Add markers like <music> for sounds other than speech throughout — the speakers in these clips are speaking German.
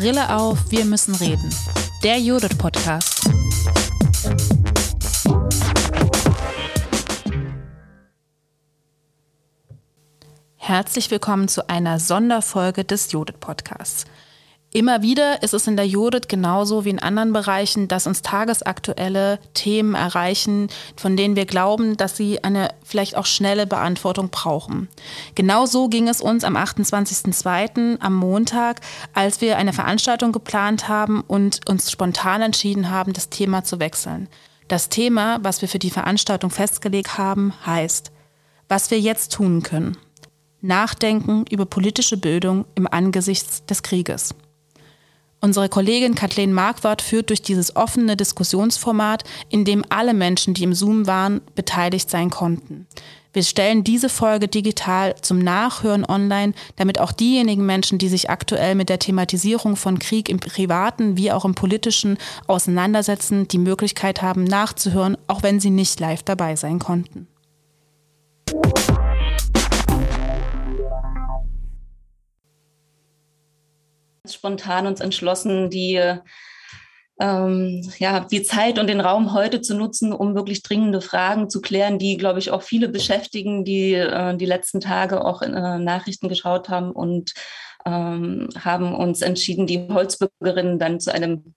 Brille auf, wir müssen reden. Der Judith Podcast. Herzlich willkommen zu einer Sonderfolge des Judith Podcasts. Immer wieder ist es in der Judith genauso wie in anderen Bereichen, dass uns tagesaktuelle Themen erreichen, von denen wir glauben, dass sie eine vielleicht auch schnelle Beantwortung brauchen. Genauso ging es uns am 28.02. am Montag, als wir eine Veranstaltung geplant haben und uns spontan entschieden haben, das Thema zu wechseln. Das Thema, was wir für die Veranstaltung festgelegt haben, heißt, was wir jetzt tun können. Nachdenken über politische Bildung im Angesicht des Krieges. Unsere Kollegin Kathleen Marquardt führt durch dieses offene Diskussionsformat, in dem alle Menschen, die im Zoom waren, beteiligt sein konnten. Wir stellen diese Folge digital zum Nachhören online, damit auch diejenigen Menschen, die sich aktuell mit der Thematisierung von Krieg im privaten wie auch im politischen auseinandersetzen, die Möglichkeit haben nachzuhören, auch wenn sie nicht live dabei sein konnten spontan uns entschlossen, die, ähm, ja, die Zeit und den Raum heute zu nutzen, um wirklich dringende Fragen zu klären, die, glaube ich, auch viele beschäftigen, die äh, die letzten Tage auch in äh, Nachrichten geschaut haben und ähm, haben uns entschieden, die Holzbürgerinnen dann zu einem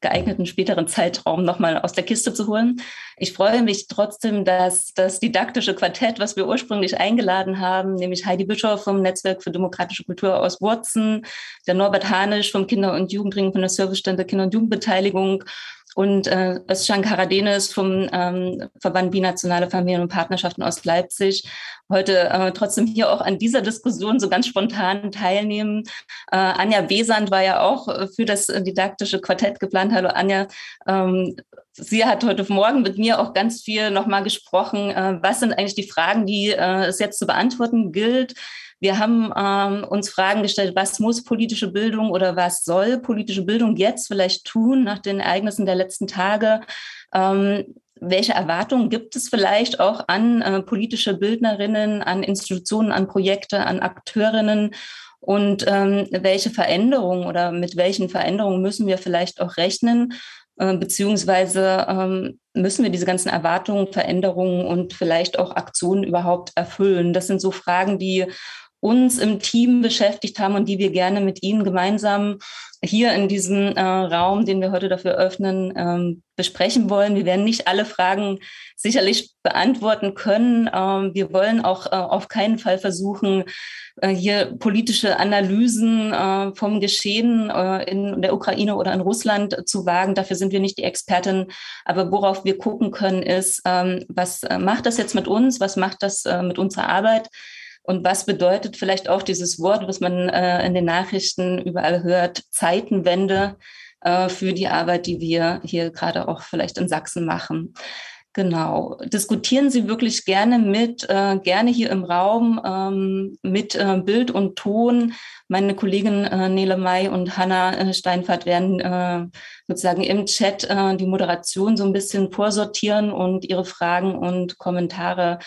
geeigneten späteren Zeitraum nochmal aus der Kiste zu holen. Ich freue mich trotzdem, dass das didaktische Quartett, was wir ursprünglich eingeladen haben, nämlich Heidi Bischof vom Netzwerk für demokratische Kultur aus Wurzen, der Norbert Hanisch vom Kinder- und Jugendring von der Servicestelle Kinder- und Jugendbeteiligung und äh, Özcan Karadenis vom ähm, Verband Binationale Familien und Partnerschaften aus Leipzig heute äh, trotzdem hier auch an dieser Diskussion so ganz spontan teilnehmen. Äh, Anja Besand war ja auch äh, für das didaktische Quartett geplant. Hallo Anja. Ähm, sie hat heute Morgen mit mir auch ganz viel nochmal gesprochen. Äh, was sind eigentlich die Fragen, die äh, es jetzt zu beantworten gilt? Wir haben ähm, uns Fragen gestellt, was muss politische Bildung oder was soll politische Bildung jetzt vielleicht tun nach den Ereignissen der letzten Tage? Ähm, welche Erwartungen gibt es vielleicht auch an äh, politische Bildnerinnen, an Institutionen, an Projekte, an Akteurinnen? Und ähm, welche Veränderungen oder mit welchen Veränderungen müssen wir vielleicht auch rechnen? Äh, beziehungsweise ähm, müssen wir diese ganzen Erwartungen, Veränderungen und vielleicht auch Aktionen überhaupt erfüllen? Das sind so Fragen, die uns im Team beschäftigt haben und die wir gerne mit Ihnen gemeinsam hier in diesem äh, Raum, den wir heute dafür öffnen, ähm, besprechen wollen. Wir werden nicht alle Fragen sicherlich beantworten können. Ähm, wir wollen auch äh, auf keinen Fall versuchen, äh, hier politische Analysen äh, vom Geschehen äh, in der Ukraine oder in Russland zu wagen. Dafür sind wir nicht die Expertin. Aber worauf wir gucken können, ist, ähm, was äh, macht das jetzt mit uns? Was macht das mit unserer Arbeit? Und was bedeutet vielleicht auch dieses Wort, was man äh, in den Nachrichten überall hört, Zeitenwende äh, für die Arbeit, die wir hier gerade auch vielleicht in Sachsen machen? Genau. Diskutieren Sie wirklich gerne mit, äh, gerne hier im Raum ähm, mit äh, Bild und Ton. Meine Kollegin äh, Nele May und Hanna äh, Steinfahrt werden äh, sozusagen im Chat äh, die Moderation so ein bisschen vorsortieren und ihre Fragen und Kommentare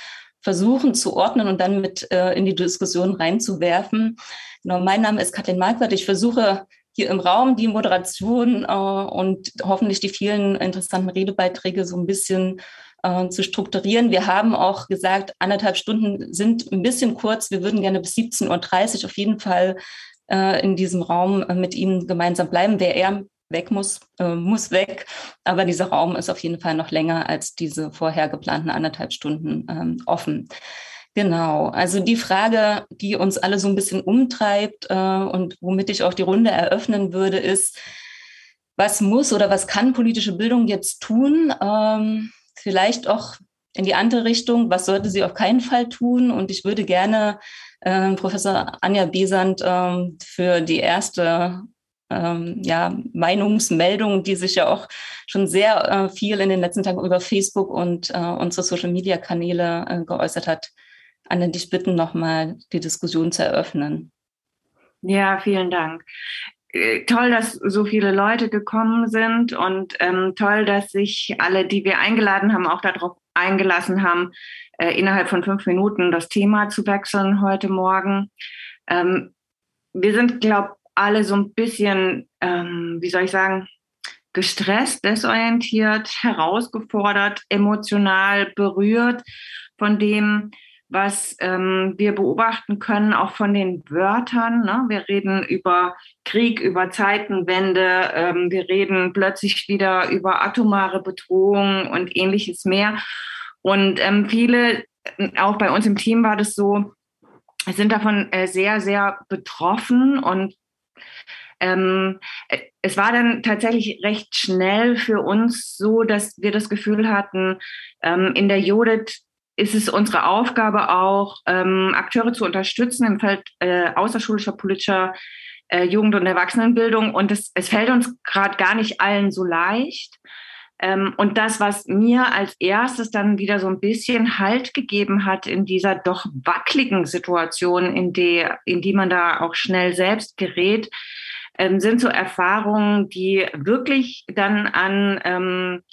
versuchen zu ordnen und dann mit äh, in die Diskussion reinzuwerfen. Genau, mein Name ist Kathleen Marquardt. Ich versuche hier im Raum die Moderation äh, und hoffentlich die vielen interessanten Redebeiträge so ein bisschen äh, zu strukturieren. Wir haben auch gesagt, anderthalb Stunden sind ein bisschen kurz. Wir würden gerne bis 17.30 Uhr auf jeden Fall äh, in diesem Raum äh, mit Ihnen gemeinsam bleiben. Wer eher weg muss, äh, muss weg. Aber dieser Raum ist auf jeden Fall noch länger als diese vorher geplanten anderthalb Stunden ähm, offen. Genau, also die Frage, die uns alle so ein bisschen umtreibt äh, und womit ich auch die Runde eröffnen würde, ist, was muss oder was kann politische Bildung jetzt tun? Ähm, vielleicht auch in die andere Richtung, was sollte sie auf keinen Fall tun? Und ich würde gerne äh, Professor Anja Besant äh, für die erste ähm, ja, Meinungsmeldungen, die sich ja auch schon sehr äh, viel in den letzten Tagen über Facebook und äh, unsere Social-Media-Kanäle äh, geäußert hat, Anne, dich bitten, nochmal die Diskussion zu eröffnen. Ja, vielen Dank. Äh, toll, dass so viele Leute gekommen sind und ähm, toll, dass sich alle, die wir eingeladen haben, auch darauf eingelassen haben, äh, innerhalb von fünf Minuten das Thema zu wechseln heute Morgen. Ähm, wir sind, glaube alle so ein bisschen, ähm, wie soll ich sagen, gestresst, desorientiert, <laughs> herausgefordert, emotional berührt von dem, was ähm, wir beobachten können, auch von den Wörtern. Ne? Wir reden über Krieg, über Zeitenwende, ähm, wir reden plötzlich wieder über atomare Bedrohung und ähnliches mehr. Und ähm, viele, auch bei uns im Team war das so, sind davon äh, sehr, sehr betroffen und ähm, es war dann tatsächlich recht schnell für uns so, dass wir das Gefühl hatten, ähm, in der Judith ist es unsere Aufgabe auch, ähm, Akteure zu unterstützen im Feld äh, außerschulischer politischer äh, Jugend- und Erwachsenenbildung. Und es, es fällt uns gerade gar nicht allen so leicht. Ähm, und das, was mir als erstes dann wieder so ein bisschen Halt gegeben hat in dieser doch wackeligen Situation, in, der, in die man da auch schnell selbst gerät, ähm, sind so Erfahrungen, die wirklich dann an ähm,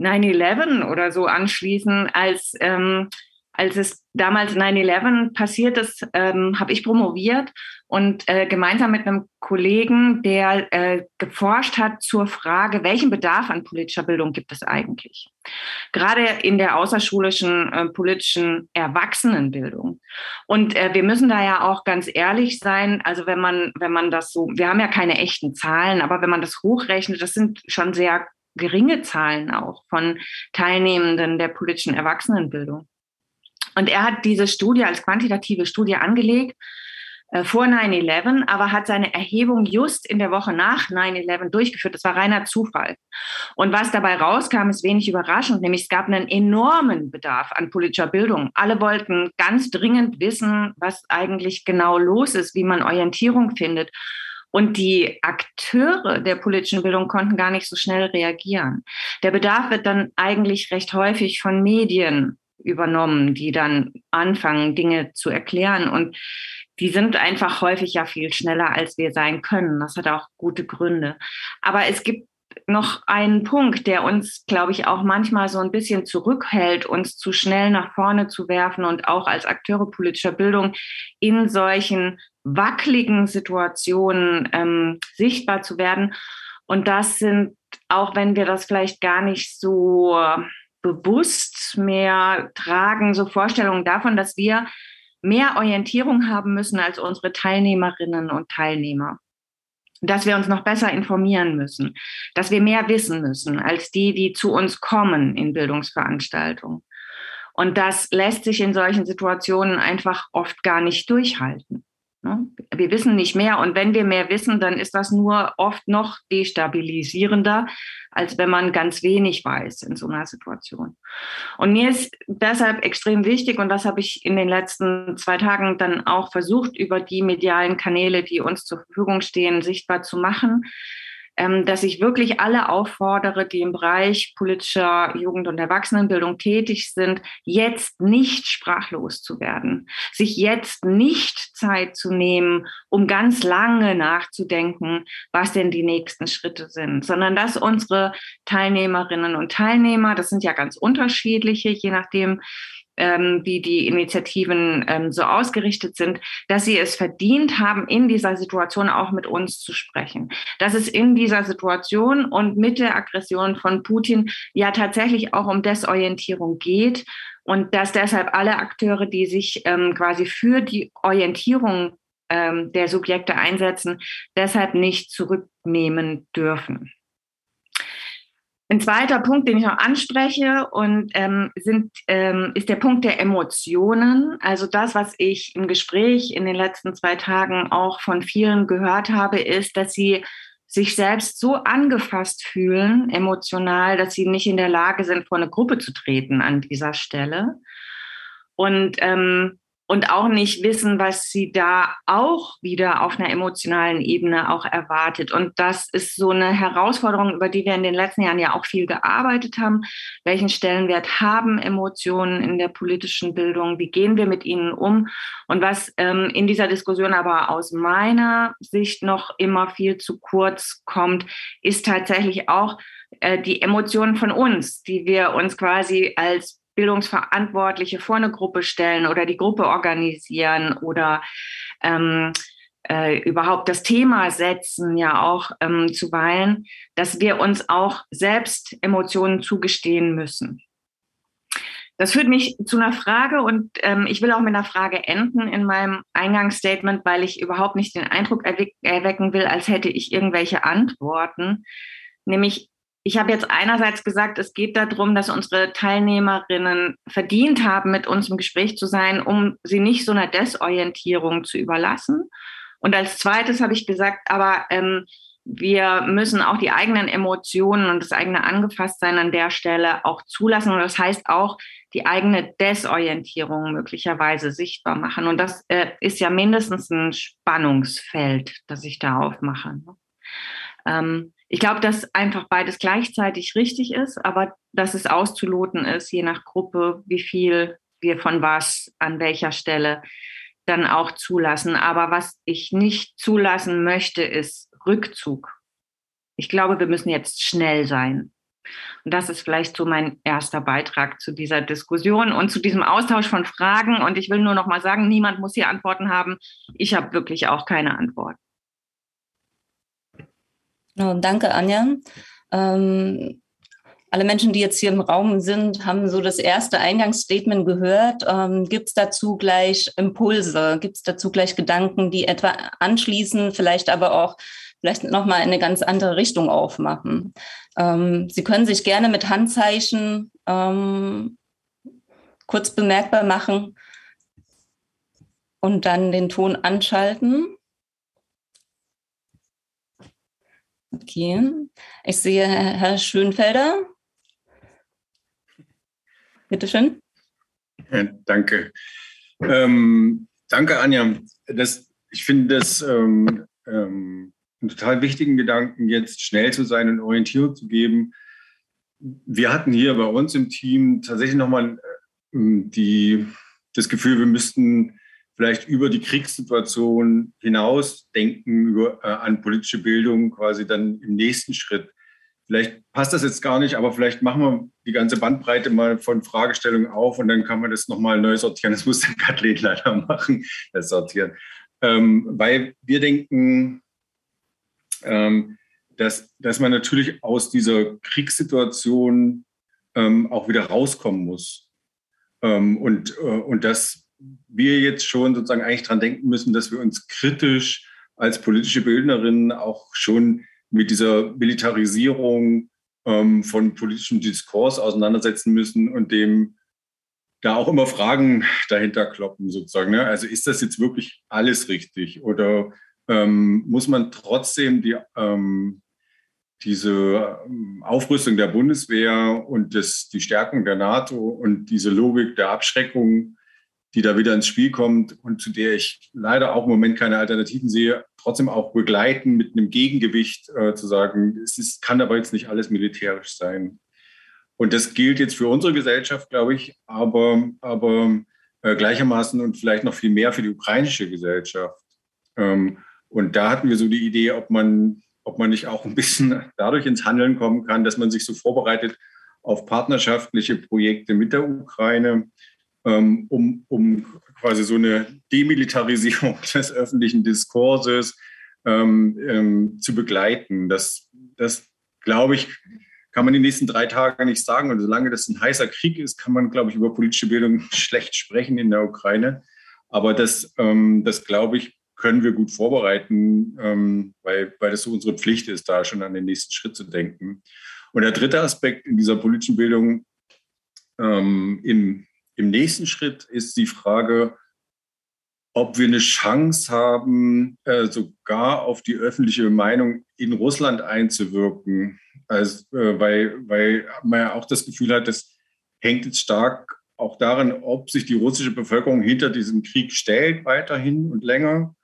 9-11 oder so anschließen, als, ähm, als es damals 9-11 passiert ist, ähm, habe ich promoviert und äh, gemeinsam mit einem Kollegen, der äh, geforscht hat zur Frage, welchen Bedarf an politischer Bildung gibt es eigentlich? Gerade in der außerschulischen äh, politischen Erwachsenenbildung. Und äh, wir müssen da ja auch ganz ehrlich sein. Also wenn man, wenn man das so, wir haben ja keine echten Zahlen, aber wenn man das hochrechnet, das sind schon sehr geringe Zahlen auch von Teilnehmenden der politischen Erwachsenenbildung. Und er hat diese Studie als quantitative Studie angelegt vor 9-11, aber hat seine Erhebung just in der Woche nach 9-11 durchgeführt. Das war reiner Zufall. Und was dabei rauskam, ist wenig überraschend, nämlich es gab einen enormen Bedarf an politischer Bildung. Alle wollten ganz dringend wissen, was eigentlich genau los ist, wie man Orientierung findet. Und die Akteure der politischen Bildung konnten gar nicht so schnell reagieren. Der Bedarf wird dann eigentlich recht häufig von Medien übernommen, die dann anfangen, Dinge zu erklären. Und die sind einfach häufig ja viel schneller, als wir sein können. Das hat auch gute Gründe. Aber es gibt noch einen Punkt, der uns, glaube ich, auch manchmal so ein bisschen zurückhält, uns zu schnell nach vorne zu werfen und auch als Akteure politischer Bildung in solchen wackeligen Situationen ähm, sichtbar zu werden. Und das sind, auch wenn wir das vielleicht gar nicht so bewusst mehr tragen, so Vorstellungen davon, dass wir mehr Orientierung haben müssen als unsere Teilnehmerinnen und Teilnehmer. Dass wir uns noch besser informieren müssen, dass wir mehr wissen müssen als die, die zu uns kommen in Bildungsveranstaltungen. Und das lässt sich in solchen Situationen einfach oft gar nicht durchhalten. Ne? Wir wissen nicht mehr und wenn wir mehr wissen, dann ist das nur oft noch destabilisierender, als wenn man ganz wenig weiß in so einer Situation. Und mir ist deshalb extrem wichtig und das habe ich in den letzten zwei Tagen dann auch versucht, über die medialen Kanäle, die uns zur Verfügung stehen, sichtbar zu machen, dass ich wirklich alle auffordere, die im Bereich politischer Jugend- und Erwachsenenbildung tätig sind, jetzt nicht sprachlos zu werden, sich jetzt nicht Zeit zu nehmen, um ganz lange nachzudenken, was denn die nächsten Schritte sind, sondern dass unsere Teilnehmerinnen und Teilnehmer, das sind ja ganz unterschiedliche, je nachdem, ähm, wie die Initiativen ähm, so ausgerichtet sind, dass sie es verdient haben, in dieser Situation auch mit uns zu sprechen. Dass es in dieser Situation und mit der Aggression von Putin ja tatsächlich auch um Desorientierung geht und dass deshalb alle Akteure, die sich ähm, quasi für die Orientierung ähm, der Subjekte einsetzen, deshalb nicht zurücknehmen dürfen. Ein zweiter Punkt, den ich noch anspreche, und ähm, sind, ähm, ist der Punkt der Emotionen. Also das, was ich im Gespräch in den letzten zwei Tagen auch von vielen gehört habe, ist, dass sie sich selbst so angefasst fühlen, emotional, dass sie nicht in der Lage sind, vor eine Gruppe zu treten an dieser Stelle. Und ähm, und auch nicht wissen, was sie da auch wieder auf einer emotionalen Ebene auch erwartet. Und das ist so eine Herausforderung, über die wir in den letzten Jahren ja auch viel gearbeitet haben. Welchen Stellenwert haben Emotionen in der politischen Bildung? Wie gehen wir mit ihnen um? Und was ähm, in dieser Diskussion aber aus meiner Sicht noch immer viel zu kurz kommt, ist tatsächlich auch äh, die Emotionen von uns, die wir uns quasi als Bildungsverantwortliche vor eine Gruppe stellen oder die Gruppe organisieren oder ähm, äh, überhaupt das Thema setzen, ja auch ähm, zuweilen, dass wir uns auch selbst Emotionen zugestehen müssen. Das führt mich zu einer Frage und ähm, ich will auch mit einer Frage enden in meinem Eingangsstatement, weil ich überhaupt nicht den Eindruck erwecken will, als hätte ich irgendwelche Antworten. Nämlich, ich habe jetzt einerseits gesagt, es geht darum, dass unsere Teilnehmerinnen verdient haben, mit uns im Gespräch zu sein, um sie nicht so einer Desorientierung zu überlassen. Und als zweites habe ich gesagt, aber ähm, wir müssen auch die eigenen Emotionen und das eigene Angefasstsein an der Stelle auch zulassen. Und das heißt auch die eigene Desorientierung möglicherweise sichtbar machen. Und das äh, ist ja mindestens ein Spannungsfeld, das ich da aufmache. Ne? Ähm, ich glaube, dass einfach beides gleichzeitig richtig ist, aber dass es auszuloten ist, je nach Gruppe, wie viel wir von was an welcher Stelle dann auch zulassen. Aber was ich nicht zulassen möchte, ist Rückzug. Ich glaube, wir müssen jetzt schnell sein. Und das ist vielleicht so mein erster Beitrag zu dieser Diskussion und zu diesem Austausch von Fragen. Und ich will nur noch mal sagen, niemand muss hier Antworten haben. Ich habe wirklich auch keine Antwort. Danke, Anja. Ähm, alle Menschen, die jetzt hier im Raum sind, haben so das erste Eingangsstatement gehört. Ähm, Gibt es dazu gleich Impulse? Gibt es dazu gleich Gedanken, die etwa anschließen, vielleicht aber auch vielleicht nochmal in eine ganz andere Richtung aufmachen? Ähm, Sie können sich gerne mit Handzeichen ähm, kurz bemerkbar machen und dann den Ton anschalten. Okay. Ich sehe Herr Schönfelder. Bitte schön. Danke. Ähm, danke, Anja. Das, ich finde das ähm, ähm, einen total wichtigen Gedanken, jetzt schnell zu sein und Orientierung zu geben. Wir hatten hier bei uns im Team tatsächlich nochmal ähm, die, das Gefühl, wir müssten vielleicht über die Kriegssituation hinaus denken, über, äh, an politische Bildung quasi dann im nächsten Schritt. Vielleicht passt das jetzt gar nicht, aber vielleicht machen wir die ganze Bandbreite mal von Fragestellungen auf und dann kann man das nochmal neu sortieren. Das muss der Kathleen leider machen, das Sortieren. Ähm, weil wir denken, ähm, dass, dass man natürlich aus dieser Kriegssituation ähm, auch wieder rauskommen muss. Ähm, und, äh, und dass wir jetzt schon sozusagen eigentlich dran denken müssen, dass wir uns kritisch als politische Bildnerinnen auch schon mit dieser Militarisierung ähm, von politischem Diskurs auseinandersetzen müssen und dem da auch immer Fragen dahinter kloppen, sozusagen. Ne? Also ist das jetzt wirklich alles richtig oder ähm, muss man trotzdem die, ähm, diese ähm, Aufrüstung der Bundeswehr und das, die Stärkung der NATO und diese Logik der Abschreckung die da wieder ins Spiel kommt und zu der ich leider auch im Moment keine Alternativen sehe, trotzdem auch begleiten mit einem Gegengewicht äh, zu sagen, es ist, kann aber jetzt nicht alles militärisch sein. Und das gilt jetzt für unsere Gesellschaft, glaube ich, aber, aber äh, gleichermaßen und vielleicht noch viel mehr für die ukrainische Gesellschaft. Ähm, und da hatten wir so die Idee, ob man, ob man nicht auch ein bisschen dadurch ins Handeln kommen kann, dass man sich so vorbereitet auf partnerschaftliche Projekte mit der Ukraine, um, um quasi so eine Demilitarisierung <laughs> des öffentlichen Diskurses ähm, ähm, zu begleiten. Das, das glaube ich, kann man die nächsten drei Tage nicht sagen. Und solange das ein heißer Krieg ist, kann man, glaube ich, über politische Bildung <laughs> schlecht sprechen in der Ukraine. Aber das, ähm, das glaube ich, können wir gut vorbereiten, ähm, weil, weil das so unsere Pflicht ist, da schon an den nächsten Schritt zu denken. Und der dritte Aspekt in dieser politischen Bildung ähm, im, nächsten Schritt ist die Frage, ob wir eine Chance haben, äh, sogar auf die öffentliche Meinung in Russland einzuwirken. Also, äh, weil, weil man ja auch das Gefühl hat, das hängt jetzt stark auch daran, ob sich die russische Bevölkerung hinter diesem Krieg stellt, weiterhin und länger,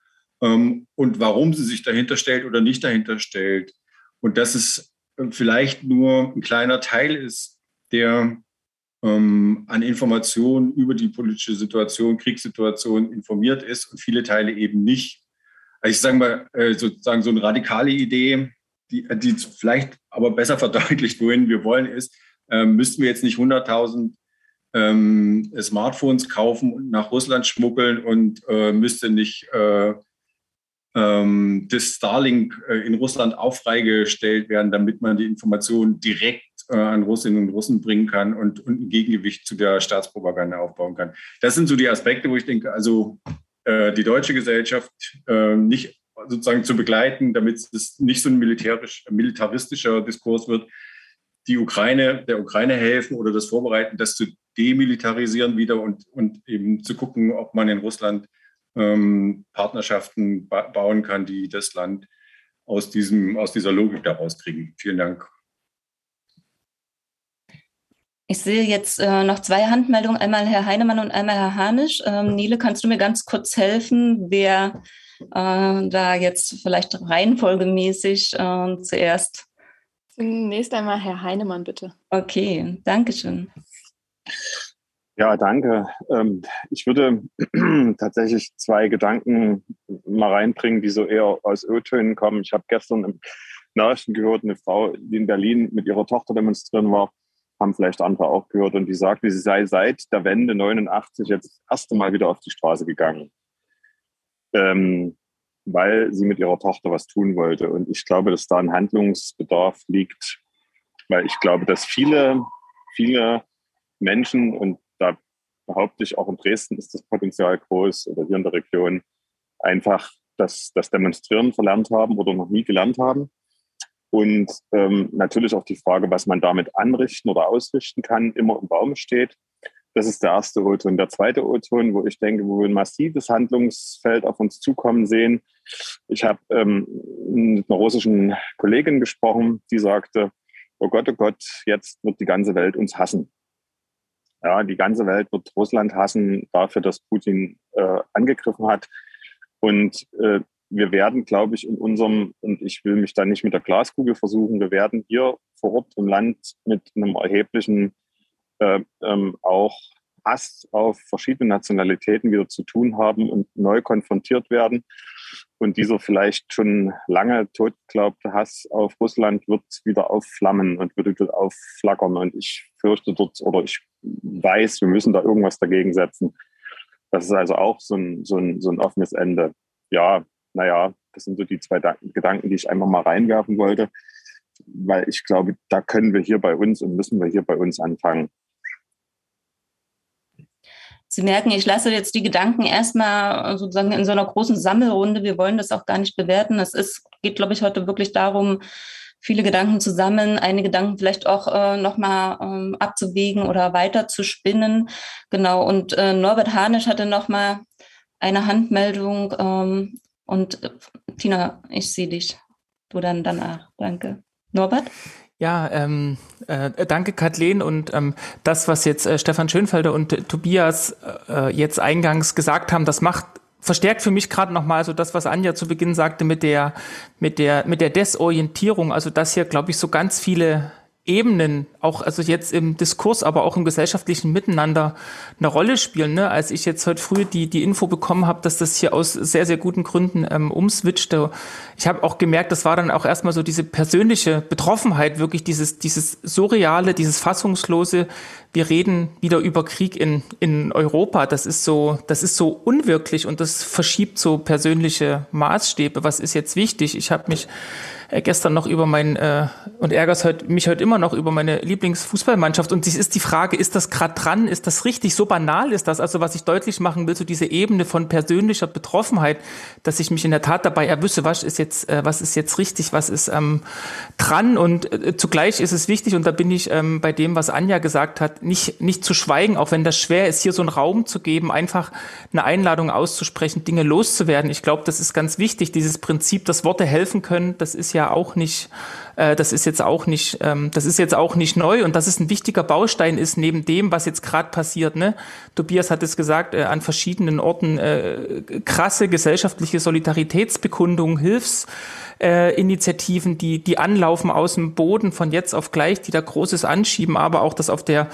ähm, und warum sie sich dahinter stellt oder nicht dahinter stellt. Und dass es vielleicht nur ein kleiner Teil ist, der ähm, an Informationen über die politische Situation, Kriegssituation informiert ist und viele Teile eben nicht. Also ich sage mal, äh, sozusagen so eine radikale Idee, die, die vielleicht aber besser <laughs> verdeutlicht, wohin wir wollen, ist, äh, müssten wir jetzt nicht 100.000 ähm, Smartphones kaufen und nach Russland schmuggeln und äh, müsste nicht äh, ähm, das Starlink äh, in Russland auch freigestellt werden, damit man die Informationen direkt äh, an Russinnen und Russen bringen kann und, und ein Gegengewicht zu der Staatspropaganda aufbauen kann. Das sind so die Aspekte, wo ich denke, also äh, die deutsche Gesellschaft äh, nicht sozusagen zu begleiten, damit es nicht so ein militärisch, militaristischer Diskurs wird, die Ukraine, der Ukraine helfen oder das vorbereiten, das zu demilitarisieren wieder und, und eben zu gucken, ob man in Russland ähm, Partnerschaften ba bauen kann, die das Land aus, diesem, aus dieser Logik daraus kriegen. Vielen Dank. Ich sehe jetzt äh, noch zwei Handmeldungen, einmal Herr Heinemann und einmal Herr Hanisch. Ähm, Nele, kannst du mir ganz kurz helfen, wer äh, da jetzt vielleicht reihenfolgemäßig äh, zuerst? Zunächst einmal Herr Heinemann, bitte. Okay, danke schön. Ja, danke. Ähm, ich würde <clears throat> tatsächlich zwei Gedanken mal reinbringen, die so eher aus O-Tönen kommen. Ich habe gestern im Nachrichten gehört, eine Frau, die in Berlin mit ihrer Tochter demonstrieren war, haben vielleicht andere auch gehört, und die sagte, sie sei seit der Wende 89 jetzt das erste Mal wieder auf die Straße gegangen, ähm, weil sie mit ihrer Tochter was tun wollte. Und ich glaube, dass da ein Handlungsbedarf liegt, weil ich glaube, dass viele, viele Menschen, und da behaupte ich auch in Dresden ist das Potenzial groß oder hier in der Region, einfach das, das Demonstrieren verlernt haben oder noch nie gelernt haben. Und ähm, natürlich auch die Frage, was man damit anrichten oder ausrichten kann, immer im Baum steht. Das ist der erste O-Ton. Der zweite O-Ton, wo ich denke, wo wir ein massives Handlungsfeld auf uns zukommen sehen. Ich habe ähm, mit einer russischen Kollegin gesprochen, die sagte, oh Gott, oh Gott, jetzt wird die ganze Welt uns hassen. Ja, die ganze Welt wird Russland hassen dafür, dass Putin äh, angegriffen hat. Und äh, wir werden, glaube ich, in unserem, und ich will mich da nicht mit der Glaskugel versuchen, wir werden hier vor Ort im Land mit einem erheblichen äh, ähm, auch Hass auf verschiedene Nationalitäten wieder zu tun haben und neu konfrontiert werden. Und dieser vielleicht schon lange totgeglaubte Hass auf Russland wird wieder aufflammen und wird wieder aufflackern. Und ich fürchte dort, oder ich weiß, wir müssen da irgendwas dagegen setzen. Das ist also auch so ein, so ein, so ein offenes Ende. Ja, naja, das sind so die zwei Gedanken, die ich einfach mal reinwerfen wollte, weil ich glaube, da können wir hier bei uns und müssen wir hier bei uns anfangen. Sie merken, ich lasse jetzt die Gedanken erstmal sozusagen in so einer großen Sammelrunde. Wir wollen das auch gar nicht bewerten. Es ist, geht, glaube ich, heute wirklich darum, viele Gedanken zu sammeln, einige Gedanken vielleicht auch äh, nochmal ähm, abzuwägen oder weiter zu spinnen. Genau. Und äh, Norbert Hanisch hatte nochmal eine Handmeldung. Ähm, und äh, Tina, ich sehe dich. Du dann danach. Danke. Norbert? Ja, ähm, äh, danke Kathleen und ähm, das, was jetzt äh, Stefan Schönfelder und äh, Tobias äh, jetzt eingangs gesagt haben, das macht verstärkt für mich gerade nochmal so das, was Anja zu Beginn sagte mit der mit der mit der Desorientierung. Also dass hier, glaube ich, so ganz viele Ebenen, auch also jetzt im Diskurs, aber auch im gesellschaftlichen Miteinander eine Rolle spielen. Ne? Als ich jetzt heute früh die, die Info bekommen habe, dass das hier aus sehr, sehr guten Gründen ähm, umswitchte, ich habe auch gemerkt, das war dann auch erstmal so diese persönliche Betroffenheit, wirklich dieses, dieses surreale, dieses fassungslose, wir reden wieder über Krieg in, in Europa. Das ist so, das ist so unwirklich und das verschiebt so persönliche Maßstäbe. Was ist jetzt wichtig? Ich habe mich äh, gestern noch über mein äh, und ärgert heute, mich heute immer noch über meine Lieblingsfußballmannschaft. Und dies ist die Frage, ist das gerade dran? Ist das richtig? So banal ist das? Also was ich deutlich machen will, so diese Ebene von persönlicher Betroffenheit, dass ich mich in der Tat dabei erwüsse, was ist jetzt, äh, was ist jetzt richtig, was ist ähm, dran? Und äh, zugleich ist es wichtig, und da bin ich ähm, bei dem, was Anja gesagt hat, nicht, nicht zu schweigen, auch wenn das schwer ist, hier so einen Raum zu geben, einfach eine Einladung auszusprechen, Dinge loszuwerden. Ich glaube, das ist ganz wichtig, dieses Prinzip, dass Worte helfen können, das ist ja ja auch nicht, äh, das ist jetzt auch nicht, ähm, das ist jetzt auch nicht neu und dass es ein wichtiger Baustein ist neben dem, was jetzt gerade passiert. Ne? Tobias hat es gesagt, äh, an verschiedenen Orten äh, krasse gesellschaftliche Solidaritätsbekundungen, Hilfsinitiativen, die, die anlaufen aus dem Boden von jetzt auf gleich, die da Großes anschieben, aber auch, dass auf der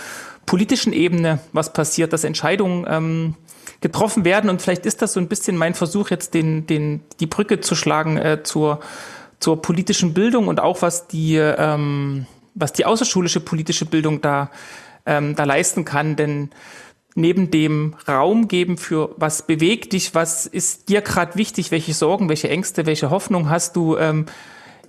politischen Ebene was passiert, dass Entscheidungen ähm, getroffen werden. Und vielleicht ist das so ein bisschen mein Versuch, jetzt den, den, die Brücke zu schlagen äh, zur zur politischen Bildung und auch was die, ähm, was die außerschulische politische Bildung da, ähm, da leisten kann. Denn neben dem Raum geben für was bewegt dich, was ist dir gerade wichtig, welche Sorgen, welche Ängste, welche Hoffnung hast du, ähm,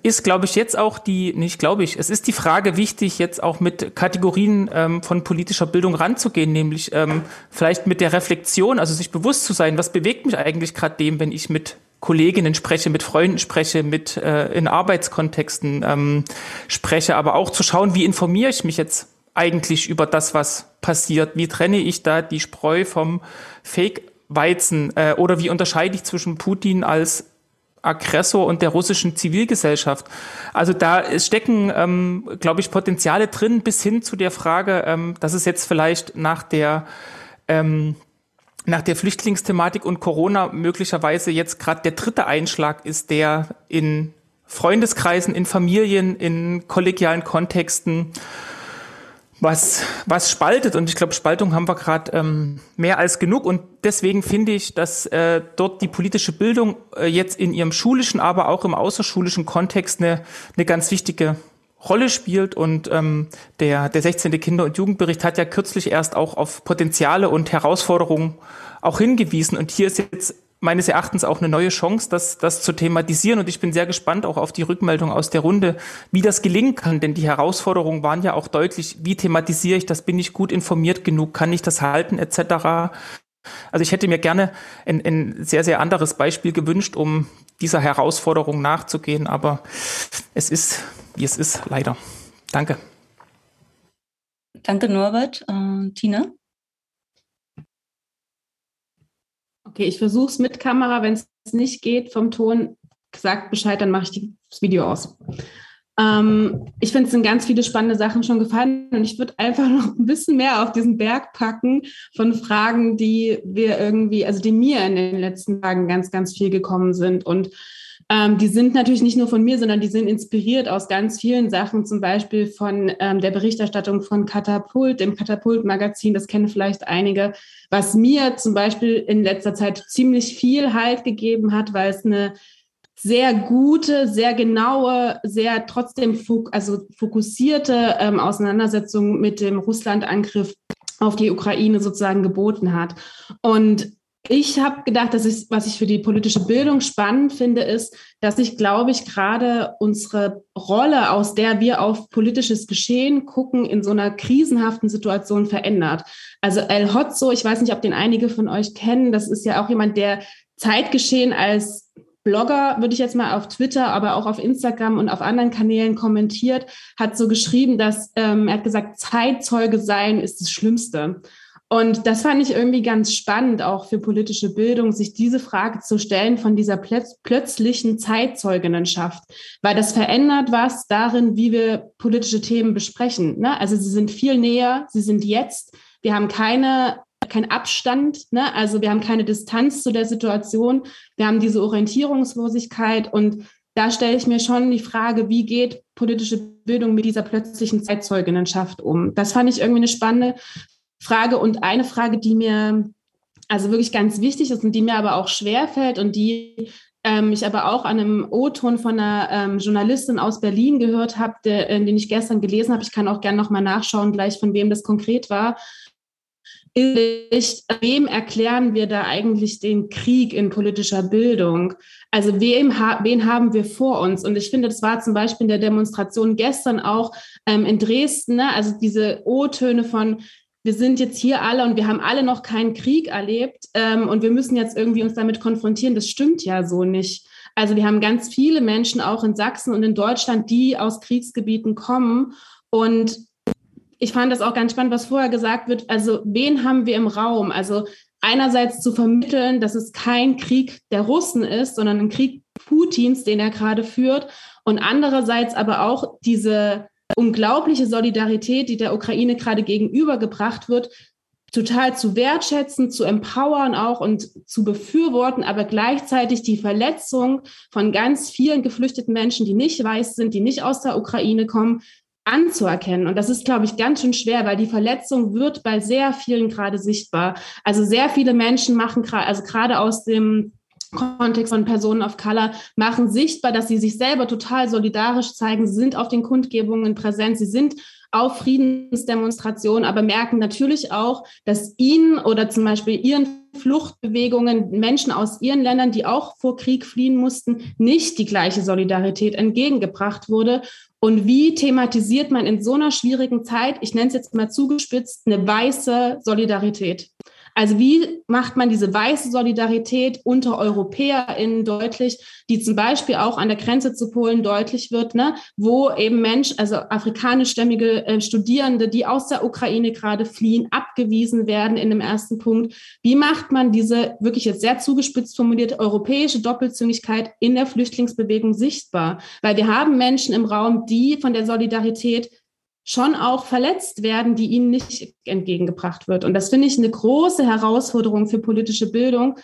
ist, glaube ich, jetzt auch die, nicht glaube ich, es ist die Frage wichtig, jetzt auch mit Kategorien ähm, von politischer Bildung ranzugehen, nämlich ähm, vielleicht mit der Reflexion, also sich bewusst zu sein, was bewegt mich eigentlich gerade dem, wenn ich mit Kolleginnen spreche, mit Freunden spreche, mit äh, in Arbeitskontexten ähm, spreche, aber auch zu schauen, wie informiere ich mich jetzt eigentlich über das, was passiert? Wie trenne ich da die Spreu vom Fake-Weizen? Äh, oder wie unterscheide ich zwischen Putin als Aggressor und der russischen Zivilgesellschaft. Also da stecken, ähm, glaube ich, Potenziale drin bis hin zu der Frage, ähm, dass es jetzt vielleicht nach der ähm, nach der Flüchtlingsthematik und Corona möglicherweise jetzt gerade der dritte Einschlag ist, der in Freundeskreisen, in Familien, in kollegialen Kontexten was, was spaltet. Und ich glaube, Spaltung haben wir gerade ähm, mehr als genug. Und deswegen finde ich, dass äh, dort die politische Bildung äh, jetzt in ihrem schulischen, aber auch im außerschulischen Kontext eine, eine ganz wichtige Rolle spielt. Und ähm, der, der 16. Kinder- und Jugendbericht hat ja kürzlich erst auch auf Potenziale und Herausforderungen auch hingewiesen. Und hier ist jetzt meines Erachtens auch eine neue Chance, das, das zu thematisieren. Und ich bin sehr gespannt auch auf die Rückmeldung aus der Runde, wie das gelingen kann. Denn die Herausforderungen waren ja auch deutlich, wie thematisiere ich das, bin ich gut informiert genug, kann ich das halten, etc. Also ich hätte mir gerne ein, ein sehr, sehr anderes Beispiel gewünscht, um dieser Herausforderung nachzugehen. Aber es ist, wie es ist, leider. Danke. Danke, Norbert. Äh, Tina? Okay, ich versuche es mit Kamera. Wenn es nicht geht vom Ton, sagt Bescheid, dann mache ich das Video aus. Ähm, ich finde, es sind ganz viele spannende Sachen schon gefallen und ich würde einfach <laughs> noch ein bisschen mehr auf diesen Berg packen von Fragen, die wir irgendwie, also die mir in den letzten Tagen ganz, ganz viel gekommen sind. Und ähm, die sind natürlich nicht nur von mir, sondern die sind inspiriert aus ganz vielen Sachen, zum Beispiel von ähm, der Berichterstattung von Katapult, dem Katapult-Magazin, das kennen vielleicht einige, was mir zum Beispiel in letzter Zeit ziemlich viel Halt gegeben hat, weil es eine sehr gute, sehr genaue, sehr trotzdem fok also fokussierte ähm, Auseinandersetzung mit dem Russland-Angriff auf die Ukraine sozusagen geboten hat. Und ich habe gedacht, dass ich, was ich für die politische Bildung spannend finde, ist, dass sich, glaube ich, gerade unsere Rolle, aus der wir auf politisches Geschehen gucken, in so einer krisenhaften Situation verändert. Also El Hotzo, ich weiß nicht, ob den einige von euch kennen, das ist ja auch jemand, der Zeitgeschehen als Blogger, würde ich jetzt mal auf Twitter, aber auch auf Instagram und auf anderen Kanälen kommentiert, hat so geschrieben, dass ähm, er hat gesagt, Zeitzeuge sein ist das Schlimmste. Und das fand ich irgendwie ganz spannend, auch für politische Bildung, sich diese Frage zu stellen von dieser plötz plötzlichen Zeitzeuginnenschaft, weil das verändert was darin, wie wir politische Themen besprechen. Ne? Also sie sind viel näher, sie sind jetzt. Wir haben keine kein Abstand, ne? also wir haben keine Distanz zu der Situation, wir haben diese Orientierungslosigkeit und da stelle ich mir schon die Frage, wie geht politische Bildung mit dieser plötzlichen Zeitzeuginnenschaft um? Das fand ich irgendwie eine spannende Frage und eine Frage, die mir also wirklich ganz wichtig ist und die mir aber auch schwerfällt und die ähm, ich aber auch an einem O-Ton von einer ähm, Journalistin aus Berlin gehört habe, äh, den ich gestern gelesen habe. Ich kann auch gerne nochmal nachschauen, gleich von wem das konkret war. Ist, wem erklären wir da eigentlich den Krieg in politischer Bildung? Also wem, wen haben wir vor uns? Und ich finde, das war zum Beispiel in der Demonstration gestern auch ähm, in Dresden, ne? also diese O-Töne von wir sind jetzt hier alle und wir haben alle noch keinen Krieg erlebt ähm, und wir müssen jetzt irgendwie uns damit konfrontieren. Das stimmt ja so nicht. Also wir haben ganz viele Menschen auch in Sachsen und in Deutschland, die aus Kriegsgebieten kommen. Und ich fand das auch ganz spannend, was vorher gesagt wird. Also wen haben wir im Raum? Also einerseits zu vermitteln, dass es kein Krieg der Russen ist, sondern ein Krieg Putins, den er gerade führt. Und andererseits aber auch diese unglaubliche Solidarität, die der Ukraine gerade gegenübergebracht wird, total zu wertschätzen, zu empowern auch und zu befürworten, aber gleichzeitig die Verletzung von ganz vielen geflüchteten Menschen, die nicht weiß sind, die nicht aus der Ukraine kommen, anzuerkennen. Und das ist, glaube ich, ganz schön schwer, weil die Verletzung wird bei sehr vielen gerade sichtbar. Also sehr viele Menschen machen gerade, also gerade aus dem Kontext von Personen of Color machen sichtbar, dass sie sich selber total solidarisch zeigen. Sie sind auf den Kundgebungen präsent. Sie sind auf Friedensdemonstrationen, aber merken natürlich auch, dass ihnen oder zum Beispiel ihren Fluchtbewegungen Menschen aus ihren Ländern, die auch vor Krieg fliehen mussten, nicht die gleiche Solidarität entgegengebracht wurde. Und wie thematisiert man in so einer schwierigen Zeit, ich nenne es jetzt mal zugespitzt, eine weiße Solidarität? Also wie macht man diese weiße Solidarität unter EuropäerInnen deutlich, die zum Beispiel auch an der Grenze zu Polen deutlich wird, ne? wo eben Mensch, also afrikanischstämmige äh, Studierende, die aus der Ukraine gerade fliehen, abgewiesen werden in dem ersten Punkt. Wie macht man diese wirklich jetzt sehr zugespitzt formulierte europäische Doppelzüngigkeit in der Flüchtlingsbewegung sichtbar? Weil wir haben Menschen im Raum, die von der Solidarität schon auch verletzt werden, die ihnen nicht entgegengebracht wird. Und das finde ich eine große Herausforderung für politische Bildung,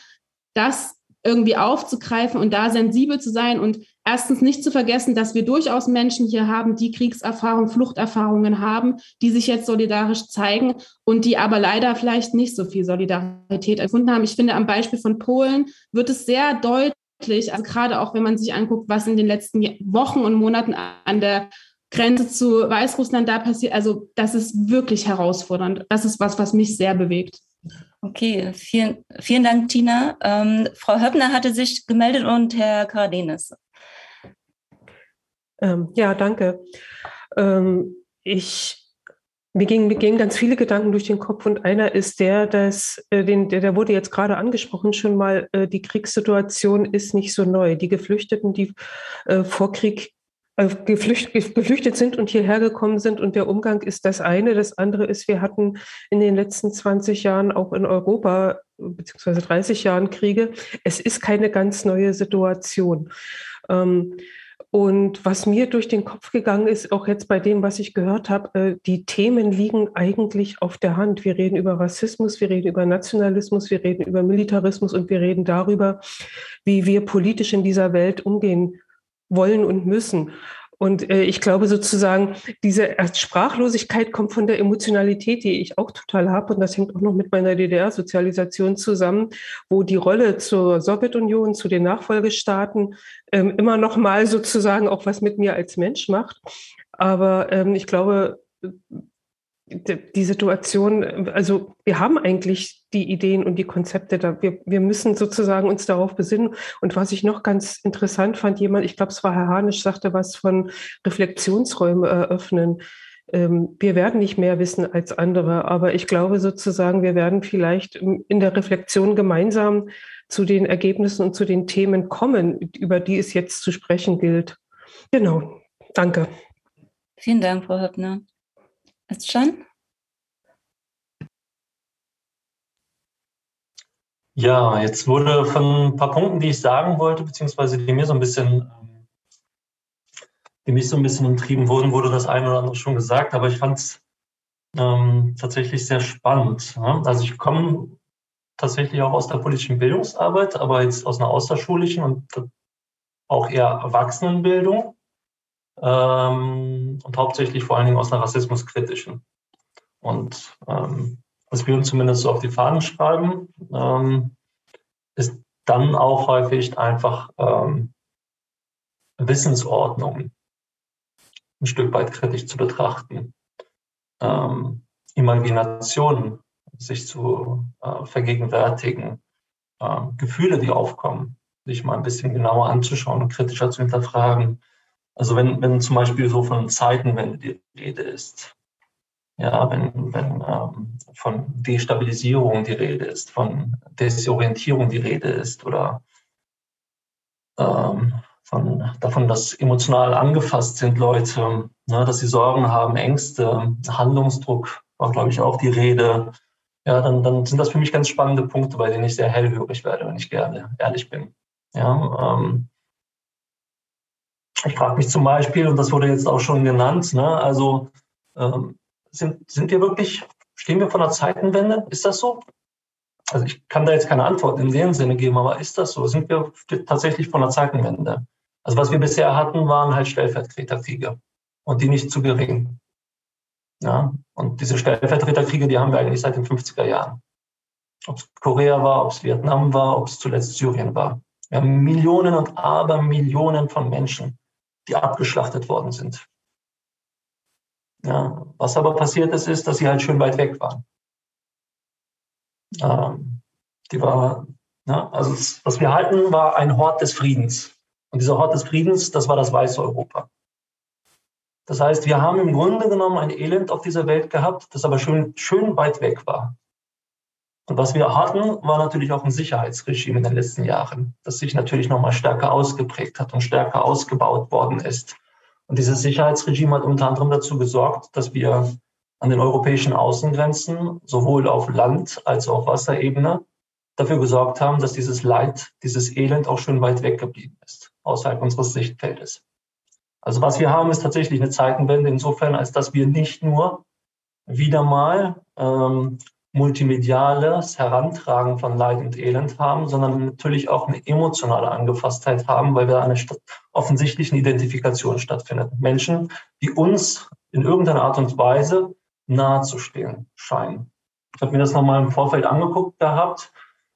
das irgendwie aufzugreifen und da sensibel zu sein und erstens nicht zu vergessen, dass wir durchaus Menschen hier haben, die Kriegserfahrung, Fluchterfahrungen haben, die sich jetzt solidarisch zeigen und die aber leider vielleicht nicht so viel Solidarität empfunden haben. Ich finde, am Beispiel von Polen wird es sehr deutlich, also gerade auch wenn man sich anguckt, was in den letzten Wochen und Monaten an der Grenze zu Weißrussland da passiert. Also das ist wirklich herausfordernd. Das ist was, was mich sehr bewegt. Okay, vielen, vielen Dank, Tina. Ähm, Frau Höppner hatte sich gemeldet und Herr Karadenis. Ähm, ja, danke. Ähm, ich, mir, gingen, mir gingen ganz viele Gedanken durch den Kopf und einer ist der, dass, äh, den, der, der wurde jetzt gerade angesprochen schon mal, äh, die Kriegssituation ist nicht so neu. Die Geflüchteten, die äh, vor Krieg geflüchtet, geflüchtet sind und hierher gekommen sind. Und der Umgang ist das eine. Das andere ist, wir hatten in den letzten 20 Jahren auch in Europa beziehungsweise 30 Jahren Kriege. Es ist keine ganz neue Situation. Ähm, und was mir durch den Kopf gegangen ist, auch jetzt bei dem, was ich gehört habe, äh, die Themen liegen eigentlich auf der Hand. Wir reden über Rassismus, wir reden über Nationalismus, wir reden über Militarismus und wir reden darüber, wie wir politisch in dieser Welt umgehen wollen und müssen. Und äh, ich glaube sozusagen, diese Sprachlosigkeit kommt von der Emotionalität, die ich auch total habe. Und das hängt auch noch mit meiner DDR-Sozialisation zusammen, wo die Rolle zur Sowjetunion, zu den Nachfolgestaaten ähm, immer noch mal sozusagen auch was mit mir als Mensch macht. Aber ähm, ich glaube, die Situation, also wir haben eigentlich die Ideen und die Konzepte da. Wir, wir müssen sozusagen uns darauf besinnen. Und was ich noch ganz interessant fand, jemand, ich glaube, es war Herr Hanisch, sagte was von Reflexionsräume eröffnen. Ähm, wir werden nicht mehr wissen als andere, aber ich glaube sozusagen, wir werden vielleicht in der Reflexion gemeinsam zu den Ergebnissen und zu den Themen kommen, über die es jetzt zu sprechen gilt. Genau. Danke. Vielen Dank, Frau Höppner. Özcan? Ja, jetzt wurde von ein paar Punkten, die ich sagen wollte, beziehungsweise die mir so ein bisschen, ähm, die mich so ein bisschen umtrieben wurden, wurde das eine oder andere schon gesagt, aber ich fand es ähm, tatsächlich sehr spannend. Ja? Also ich komme tatsächlich auch aus der politischen Bildungsarbeit, aber jetzt aus einer außerschulischen und auch eher Erwachsenenbildung ähm, und hauptsächlich vor allen Dingen aus einer rassismuskritischen. Und ähm, was wir uns zumindest so auf die Fahnen schreiben, ähm, ist dann auch häufig einfach ähm, Wissensordnung ein Stück weit kritisch zu betrachten, ähm, Imaginationen sich zu äh, vergegenwärtigen, äh, Gefühle, die aufkommen, sich mal ein bisschen genauer anzuschauen und kritischer zu hinterfragen. Also wenn, wenn zum Beispiel so von Zeitenwende die Rede ist, ja, wenn, wenn ähm, von Destabilisierung die Rede ist, von Desorientierung die Rede ist oder ähm, von, davon, dass emotional angefasst sind Leute, ne, dass sie Sorgen haben, Ängste, Handlungsdruck, war, glaube ich, auch die Rede. Ja, dann, dann sind das für mich ganz spannende Punkte, bei denen ich sehr hellhörig werde, wenn ich gerne ehrlich bin. Ja, ähm, ich frage mich zum Beispiel, und das wurde jetzt auch schon genannt, ne, also ähm, sind, sind wir wirklich, stehen wir vor einer Zeitenwende? Ist das so? Also ich kann da jetzt keine Antwort in dem Sinne geben, aber ist das so? Sind wir tatsächlich vor einer Zeitenwende? Also was wir bisher hatten, waren halt Stellvertreterkriege und die nicht zu gering. Ja, und diese Stellvertreterkriege, die haben wir eigentlich seit den 50er Jahren. Ob es Korea war, ob es Vietnam war, ob es zuletzt Syrien war. Wir haben Millionen und Abermillionen von Menschen, die abgeschlachtet worden sind. Ja, was aber passiert ist, ist, dass sie halt schön weit weg waren. Ähm, die war, ja, also was wir halten, war ein Hort des Friedens. Und dieser Hort des Friedens, das war das weiße Europa. Das heißt, wir haben im Grunde genommen ein Elend auf dieser Welt gehabt, das aber schön, schön weit weg war. Und was wir hatten, war natürlich auch ein Sicherheitsregime in den letzten Jahren, das sich natürlich nochmal stärker ausgeprägt hat und stärker ausgebaut worden ist. Und dieses Sicherheitsregime hat unter anderem dazu gesorgt, dass wir an den europäischen Außengrenzen sowohl auf Land als auch Wasserebene dafür gesorgt haben, dass dieses Leid, dieses Elend auch schön weit weg geblieben ist, außerhalb unseres Sichtfeldes. Also was wir haben, ist tatsächlich eine Zeitenwende insofern, als dass wir nicht nur wieder mal ähm, multimediales Herantragen von Leid und Elend haben, sondern natürlich auch eine emotionale Angefasstheit haben, weil wir eine offensichtlichen Identifikation stattfindet. Menschen, die uns in irgendeiner Art und Weise nahezustehen scheinen. Ich habe mir das nochmal im Vorfeld angeguckt gehabt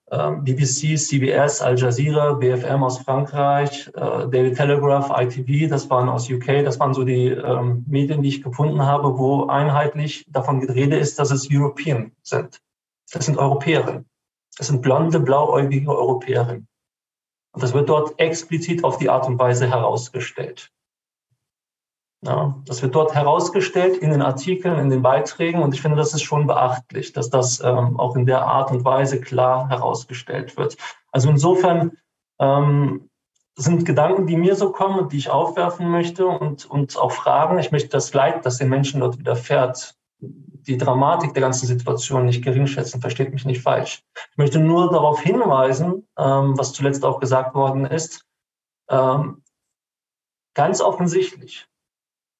BBC, CBS, Al Jazeera, BFM aus Frankreich, äh, Daily Telegraph, ITV, das waren aus UK, das waren so die ähm, Medien, die ich gefunden habe, wo einheitlich davon die Rede ist, dass es European sind. Das sind Europäerinnen. Das sind blonde, blauäugige Europäerinnen. Und das wird dort explizit auf die Art und Weise herausgestellt. Ja, das wird dort herausgestellt in den Artikeln, in den Beiträgen und ich finde, das ist schon beachtlich, dass das ähm, auch in der Art und Weise klar herausgestellt wird. Also insofern ähm, sind Gedanken, die mir so kommen und die ich aufwerfen möchte und, und auch Fragen. Ich möchte das Leid, das den Menschen dort widerfährt, die Dramatik der ganzen Situation nicht geringschätzen, versteht mich nicht falsch. Ich möchte nur darauf hinweisen, ähm, was zuletzt auch gesagt worden ist, ähm, ganz offensichtlich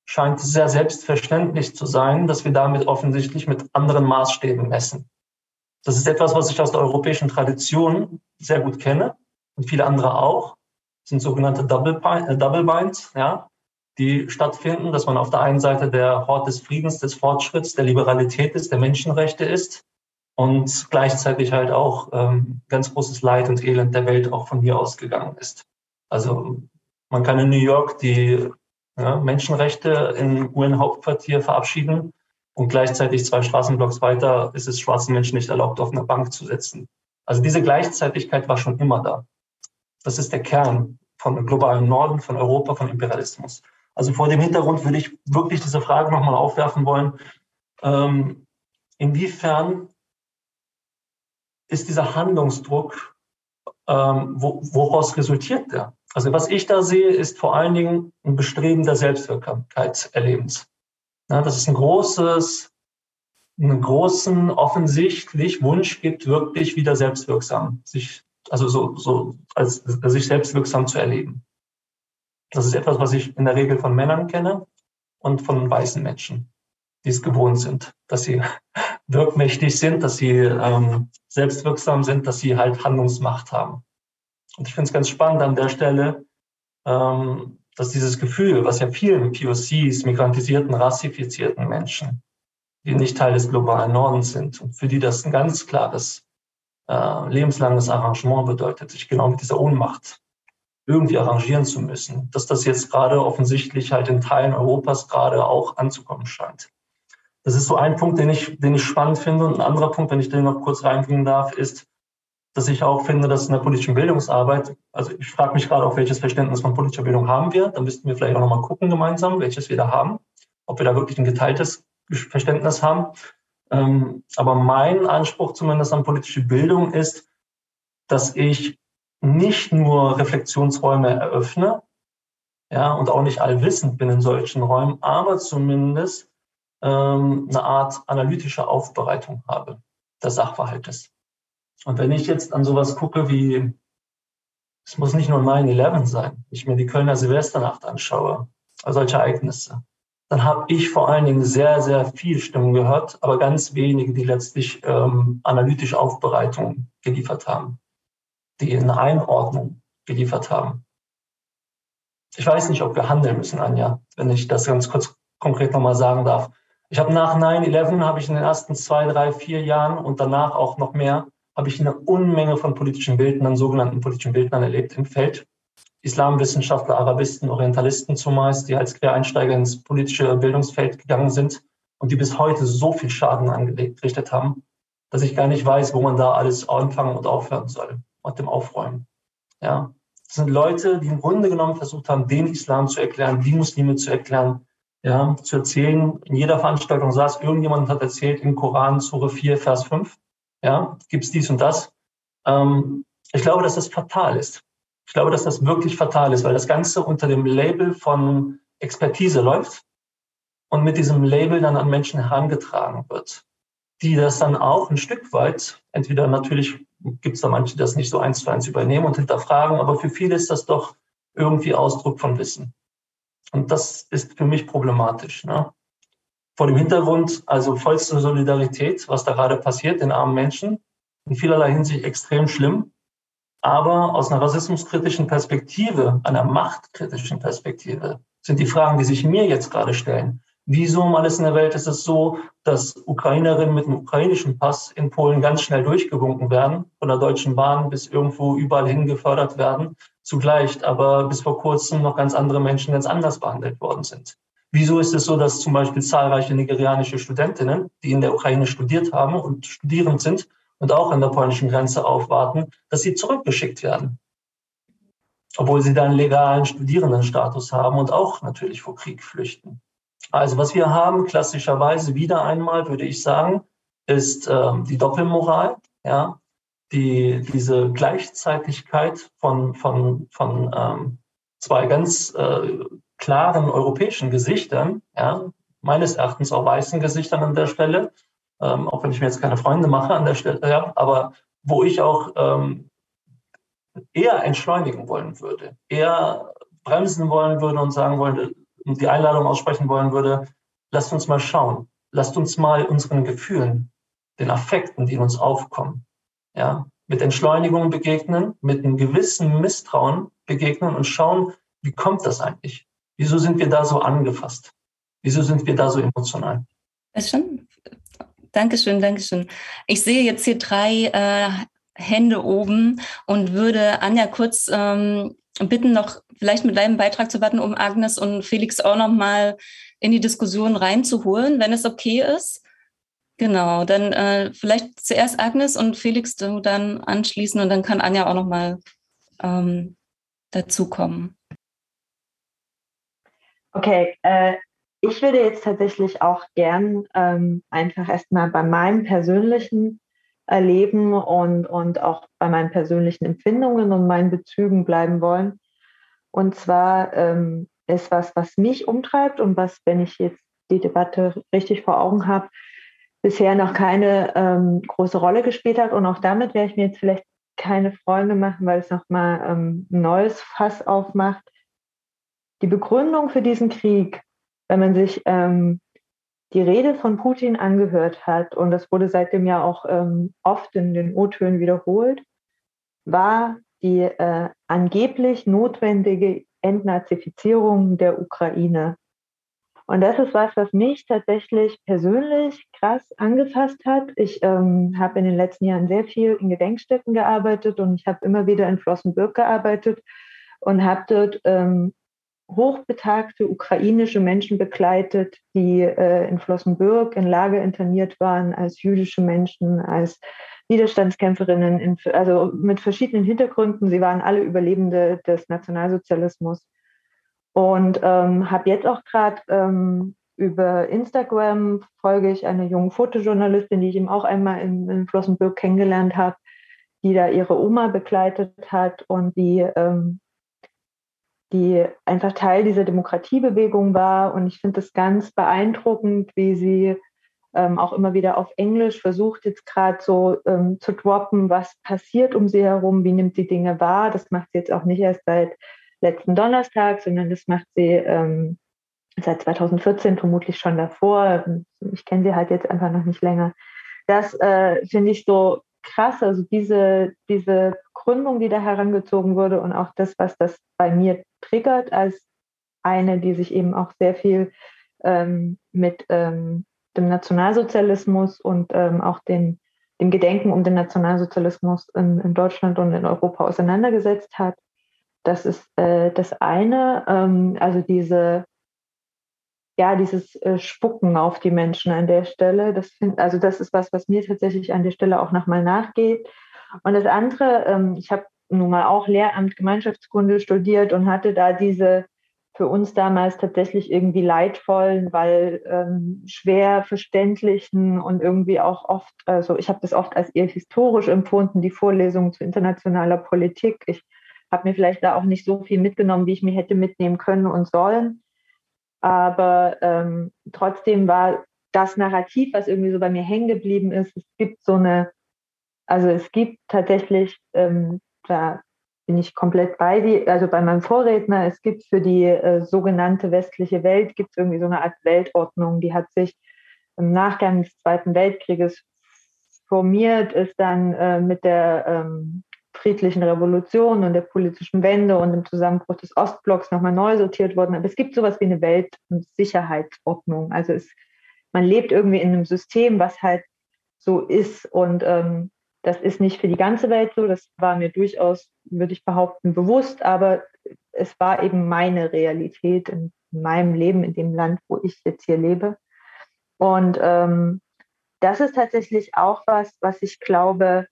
scheint sehr selbstverständlich zu sein, dass wir damit offensichtlich mit anderen Maßstäben messen. Das ist etwas, was ich aus der europäischen Tradition sehr gut kenne und viele andere auch. Das sind sogenannte Double, äh, Binds, ja, die stattfinden, dass man auf der einen Seite der Hort des Friedens, des Fortschritts, der Liberalität ist, der Menschenrechte ist und gleichzeitig halt auch ähm, ganz großes Leid und Elend der Welt auch von hier ausgegangen ist. Also man kann in New York die ja, Menschenrechte im UN-Hauptquartier verabschieden und gleichzeitig zwei Straßenblocks weiter ist es schwarzen Menschen nicht erlaubt, auf eine Bank zu sitzen. Also diese Gleichzeitigkeit war schon immer da. Das ist der Kern von globalen Norden, von Europa, von Imperialismus. Also vor dem Hintergrund würde ich wirklich diese Frage nochmal aufwerfen wollen. Ähm, inwiefern ist dieser Handlungsdruck, ähm, wo, woraus resultiert der? Also was ich da sehe, ist vor allen Dingen ein Bestreben der Selbstwirksamkeitserlebens. Ja, dass es ein großes, einen großen offensichtlich Wunsch gibt, wirklich wieder selbstwirksam, sich, also so, so als, als sich selbstwirksam zu erleben. Das ist etwas, was ich in der Regel von Männern kenne und von weißen Menschen, die es gewohnt sind, dass sie <laughs> wirkmächtig sind, dass sie ähm, selbstwirksam sind, dass sie halt Handlungsmacht haben. Und ich finde es ganz spannend an der Stelle, ähm, dass dieses Gefühl, was ja vielen POCs, migrantisierten, rassifizierten Menschen, die nicht Teil des globalen Nordens sind und für die das ein ganz klares äh, lebenslanges Arrangement bedeutet, sich genau mit dieser Ohnmacht irgendwie arrangieren zu müssen, dass das jetzt gerade offensichtlich halt in Teilen Europas gerade auch anzukommen scheint. Das ist so ein Punkt, den ich, den ich spannend finde. Und ein anderer Punkt, wenn ich den noch kurz reinbringen darf, ist, dass ich auch finde, dass in der politischen Bildungsarbeit, also ich frage mich gerade, auf welches Verständnis von politischer Bildung haben wir. Da müssten wir vielleicht auch nochmal gucken gemeinsam, welches wir da haben, ob wir da wirklich ein geteiltes Verständnis haben. Ähm, aber mein Anspruch zumindest an politische Bildung ist, dass ich nicht nur Reflexionsräume eröffne, ja, und auch nicht allwissend bin in solchen Räumen, aber zumindest ähm, eine Art analytische Aufbereitung habe des Sachverhaltes. Und wenn ich jetzt an sowas gucke wie, es muss nicht nur 9-11 sein, ich mir die Kölner Silvesternacht anschaue, solche Ereignisse, dann habe ich vor allen Dingen sehr, sehr viel Stimmen gehört, aber ganz wenige, die letztlich ähm, analytische Aufbereitung geliefert haben, die eine Einordnung geliefert haben. Ich weiß nicht, ob wir handeln müssen, Anja, wenn ich das ganz kurz konkret nochmal sagen darf. Ich habe nach 9-11, habe ich in den ersten zwei, drei, vier Jahren und danach auch noch mehr, habe ich eine Unmenge von politischen Bildnern, sogenannten politischen Bildnern erlebt im Feld, Islamwissenschaftler, Arabisten, Orientalisten zumeist, die als Quereinsteiger ins politische Bildungsfeld gegangen sind und die bis heute so viel Schaden angerichtet haben, dass ich gar nicht weiß, wo man da alles anfangen und aufhören soll mit dem Aufräumen. Ja, das sind Leute, die im Grunde genommen versucht haben, den Islam zu erklären, die Muslime zu erklären, ja, zu erzählen. In jeder Veranstaltung saß irgendjemand hat erzählt im Koran, Sure 4, Vers 5, ja, gibt's dies und das. Ähm, ich glaube, dass das fatal ist. Ich glaube, dass das wirklich fatal ist, weil das Ganze unter dem Label von Expertise läuft und mit diesem Label dann an Menschen herangetragen wird, die das dann auch ein Stück weit, entweder natürlich gibt es da manche, die das nicht so eins zu eins übernehmen und hinterfragen, aber für viele ist das doch irgendwie Ausdruck von Wissen. Und das ist für mich problematisch. Ne? Vor dem Hintergrund, also vollste Solidarität, was da gerade passiert, den armen Menschen, in vielerlei Hinsicht extrem schlimm. Aber aus einer rassismuskritischen Perspektive, einer machtkritischen Perspektive, sind die Fragen, die sich mir jetzt gerade stellen, Wieso um alles in der Welt ist es so, dass Ukrainerinnen mit einem ukrainischen Pass in Polen ganz schnell durchgewunken werden, von der Deutschen Bahn bis irgendwo überall hin gefördert werden, zugleich aber bis vor kurzem noch ganz andere Menschen ganz anders behandelt worden sind? Wieso ist es so, dass zum Beispiel zahlreiche nigerianische Studentinnen, die in der Ukraine studiert haben und studierend sind und auch an der polnischen Grenze aufwarten, dass sie zurückgeschickt werden? Obwohl sie dann legalen Studierendenstatus haben und auch natürlich vor Krieg flüchten. Also was wir haben, klassischerweise wieder einmal, würde ich sagen, ist ähm, die Doppelmoral, ja, die, diese Gleichzeitigkeit von, von, von ähm, zwei ganz äh, klaren europäischen Gesichtern, ja, meines Erachtens auch weißen Gesichtern an der Stelle, ähm, auch wenn ich mir jetzt keine Freunde mache an der Stelle, ja, aber wo ich auch ähm, eher entschleunigen wollen würde, eher bremsen wollen würde und sagen wollen, und die Einladung aussprechen wollen würde, lasst uns mal schauen, lasst uns mal unseren Gefühlen, den Affekten, die in uns aufkommen, ja, mit Entschleunigung begegnen, mit einem gewissen Misstrauen begegnen und schauen, wie kommt das eigentlich? Wieso sind wir da so angefasst? Wieso sind wir da so emotional? Ist schon. Dankeschön, Dankeschön. Ich sehe jetzt hier drei äh, Hände oben und würde Anja kurz ähm, bitten, noch vielleicht mit deinem Beitrag zu warten, um Agnes und Felix auch noch mal in die Diskussion reinzuholen, wenn es okay ist. Genau, dann äh, vielleicht zuerst Agnes und Felix du dann anschließen und dann kann Anja auch noch mal ähm, dazukommen. Okay, äh, ich würde jetzt tatsächlich auch gern ähm, einfach erstmal bei meinem persönlichen Erleben und, und auch bei meinen persönlichen Empfindungen und meinen Bezügen bleiben wollen. Und zwar ähm, ist was, was mich umtreibt und was, wenn ich jetzt die Debatte richtig vor Augen habe, bisher noch keine ähm, große Rolle gespielt hat. Und auch damit werde ich mir jetzt vielleicht keine Freunde machen, weil es nochmal ähm, ein neues Fass aufmacht. Die Begründung für diesen Krieg, wenn man sich ähm, die Rede von Putin angehört hat, und das wurde seitdem ja auch ähm, oft in den O-Tönen wiederholt, war die äh, angeblich notwendige Entnazifizierung der Ukraine. Und das ist was, was mich tatsächlich persönlich krass angefasst hat. Ich ähm, habe in den letzten Jahren sehr viel in Gedenkstätten gearbeitet und ich habe immer wieder in Flossenbürg gearbeitet und habe dort ähm, hochbetagte ukrainische Menschen begleitet, die äh, in Flossenbürg in Lager interniert waren, als jüdische Menschen, als Widerstandskämpferinnen, in, also mit verschiedenen Hintergründen. Sie waren alle Überlebende des Nationalsozialismus. Und ähm, habe jetzt auch gerade ähm, über Instagram folge ich einer jungen Fotojournalistin, die ich eben auch einmal in, in Flossenbürg kennengelernt habe, die da ihre Oma begleitet hat und die ähm, die einfach Teil dieser Demokratiebewegung war. Und ich finde es ganz beeindruckend, wie sie ähm, auch immer wieder auf Englisch versucht, jetzt gerade so ähm, zu droppen, was passiert um sie herum, wie nimmt sie Dinge wahr. Das macht sie jetzt auch nicht erst seit letzten Donnerstag, sondern das macht sie ähm, seit 2014, vermutlich schon davor. Ich kenne sie halt jetzt einfach noch nicht länger. Das äh, finde ich so krass, also diese, diese Gründung, die da herangezogen wurde und auch das, was das bei mir triggert, als eine, die sich eben auch sehr viel ähm, mit ähm, dem Nationalsozialismus und ähm, auch den, dem Gedenken um den Nationalsozialismus in, in, Deutschland und in Europa auseinandergesetzt hat. das ist äh, das eine. Ähm, also diese, ja, dieses äh, Spucken auf die Menschen an der Stelle. Das find, also das ist was, was mir tatsächlich an der Stelle auch nochmal nachgeht. Und das andere, ähm, ich habe nun mal auch Lehramt Gemeinschaftskunde studiert und hatte da diese für uns damals tatsächlich irgendwie leidvollen, weil ähm, schwer verständlichen und irgendwie auch oft, also ich habe das oft als eher historisch empfunden, die Vorlesungen zu internationaler Politik. Ich habe mir vielleicht da auch nicht so viel mitgenommen, wie ich mir hätte mitnehmen können und sollen. Aber ähm, trotzdem war das Narrativ, was irgendwie so bei mir hängen geblieben ist, es gibt so eine, also es gibt tatsächlich ähm, da bin ich komplett bei die, also bei meinem Vorredner, es gibt für die äh, sogenannte westliche Welt, gibt es irgendwie so eine Art Weltordnung, die hat sich im Nachgang des Zweiten Weltkrieges formiert, ist dann äh, mit der ähm, friedlichen Revolution und der politischen Wende und dem Zusammenbruch des Ostblocks nochmal neu sortiert worden. Aber es gibt sowas wie eine Welt- und Sicherheitsordnung. Also es, man lebt irgendwie in einem System, was halt so ist und ähm, das ist nicht für die ganze Welt so, das war mir durchaus, würde ich behaupten, bewusst, aber es war eben meine Realität in meinem Leben, in dem Land, wo ich jetzt hier lebe. Und ähm, das ist tatsächlich auch was, was ich glaube,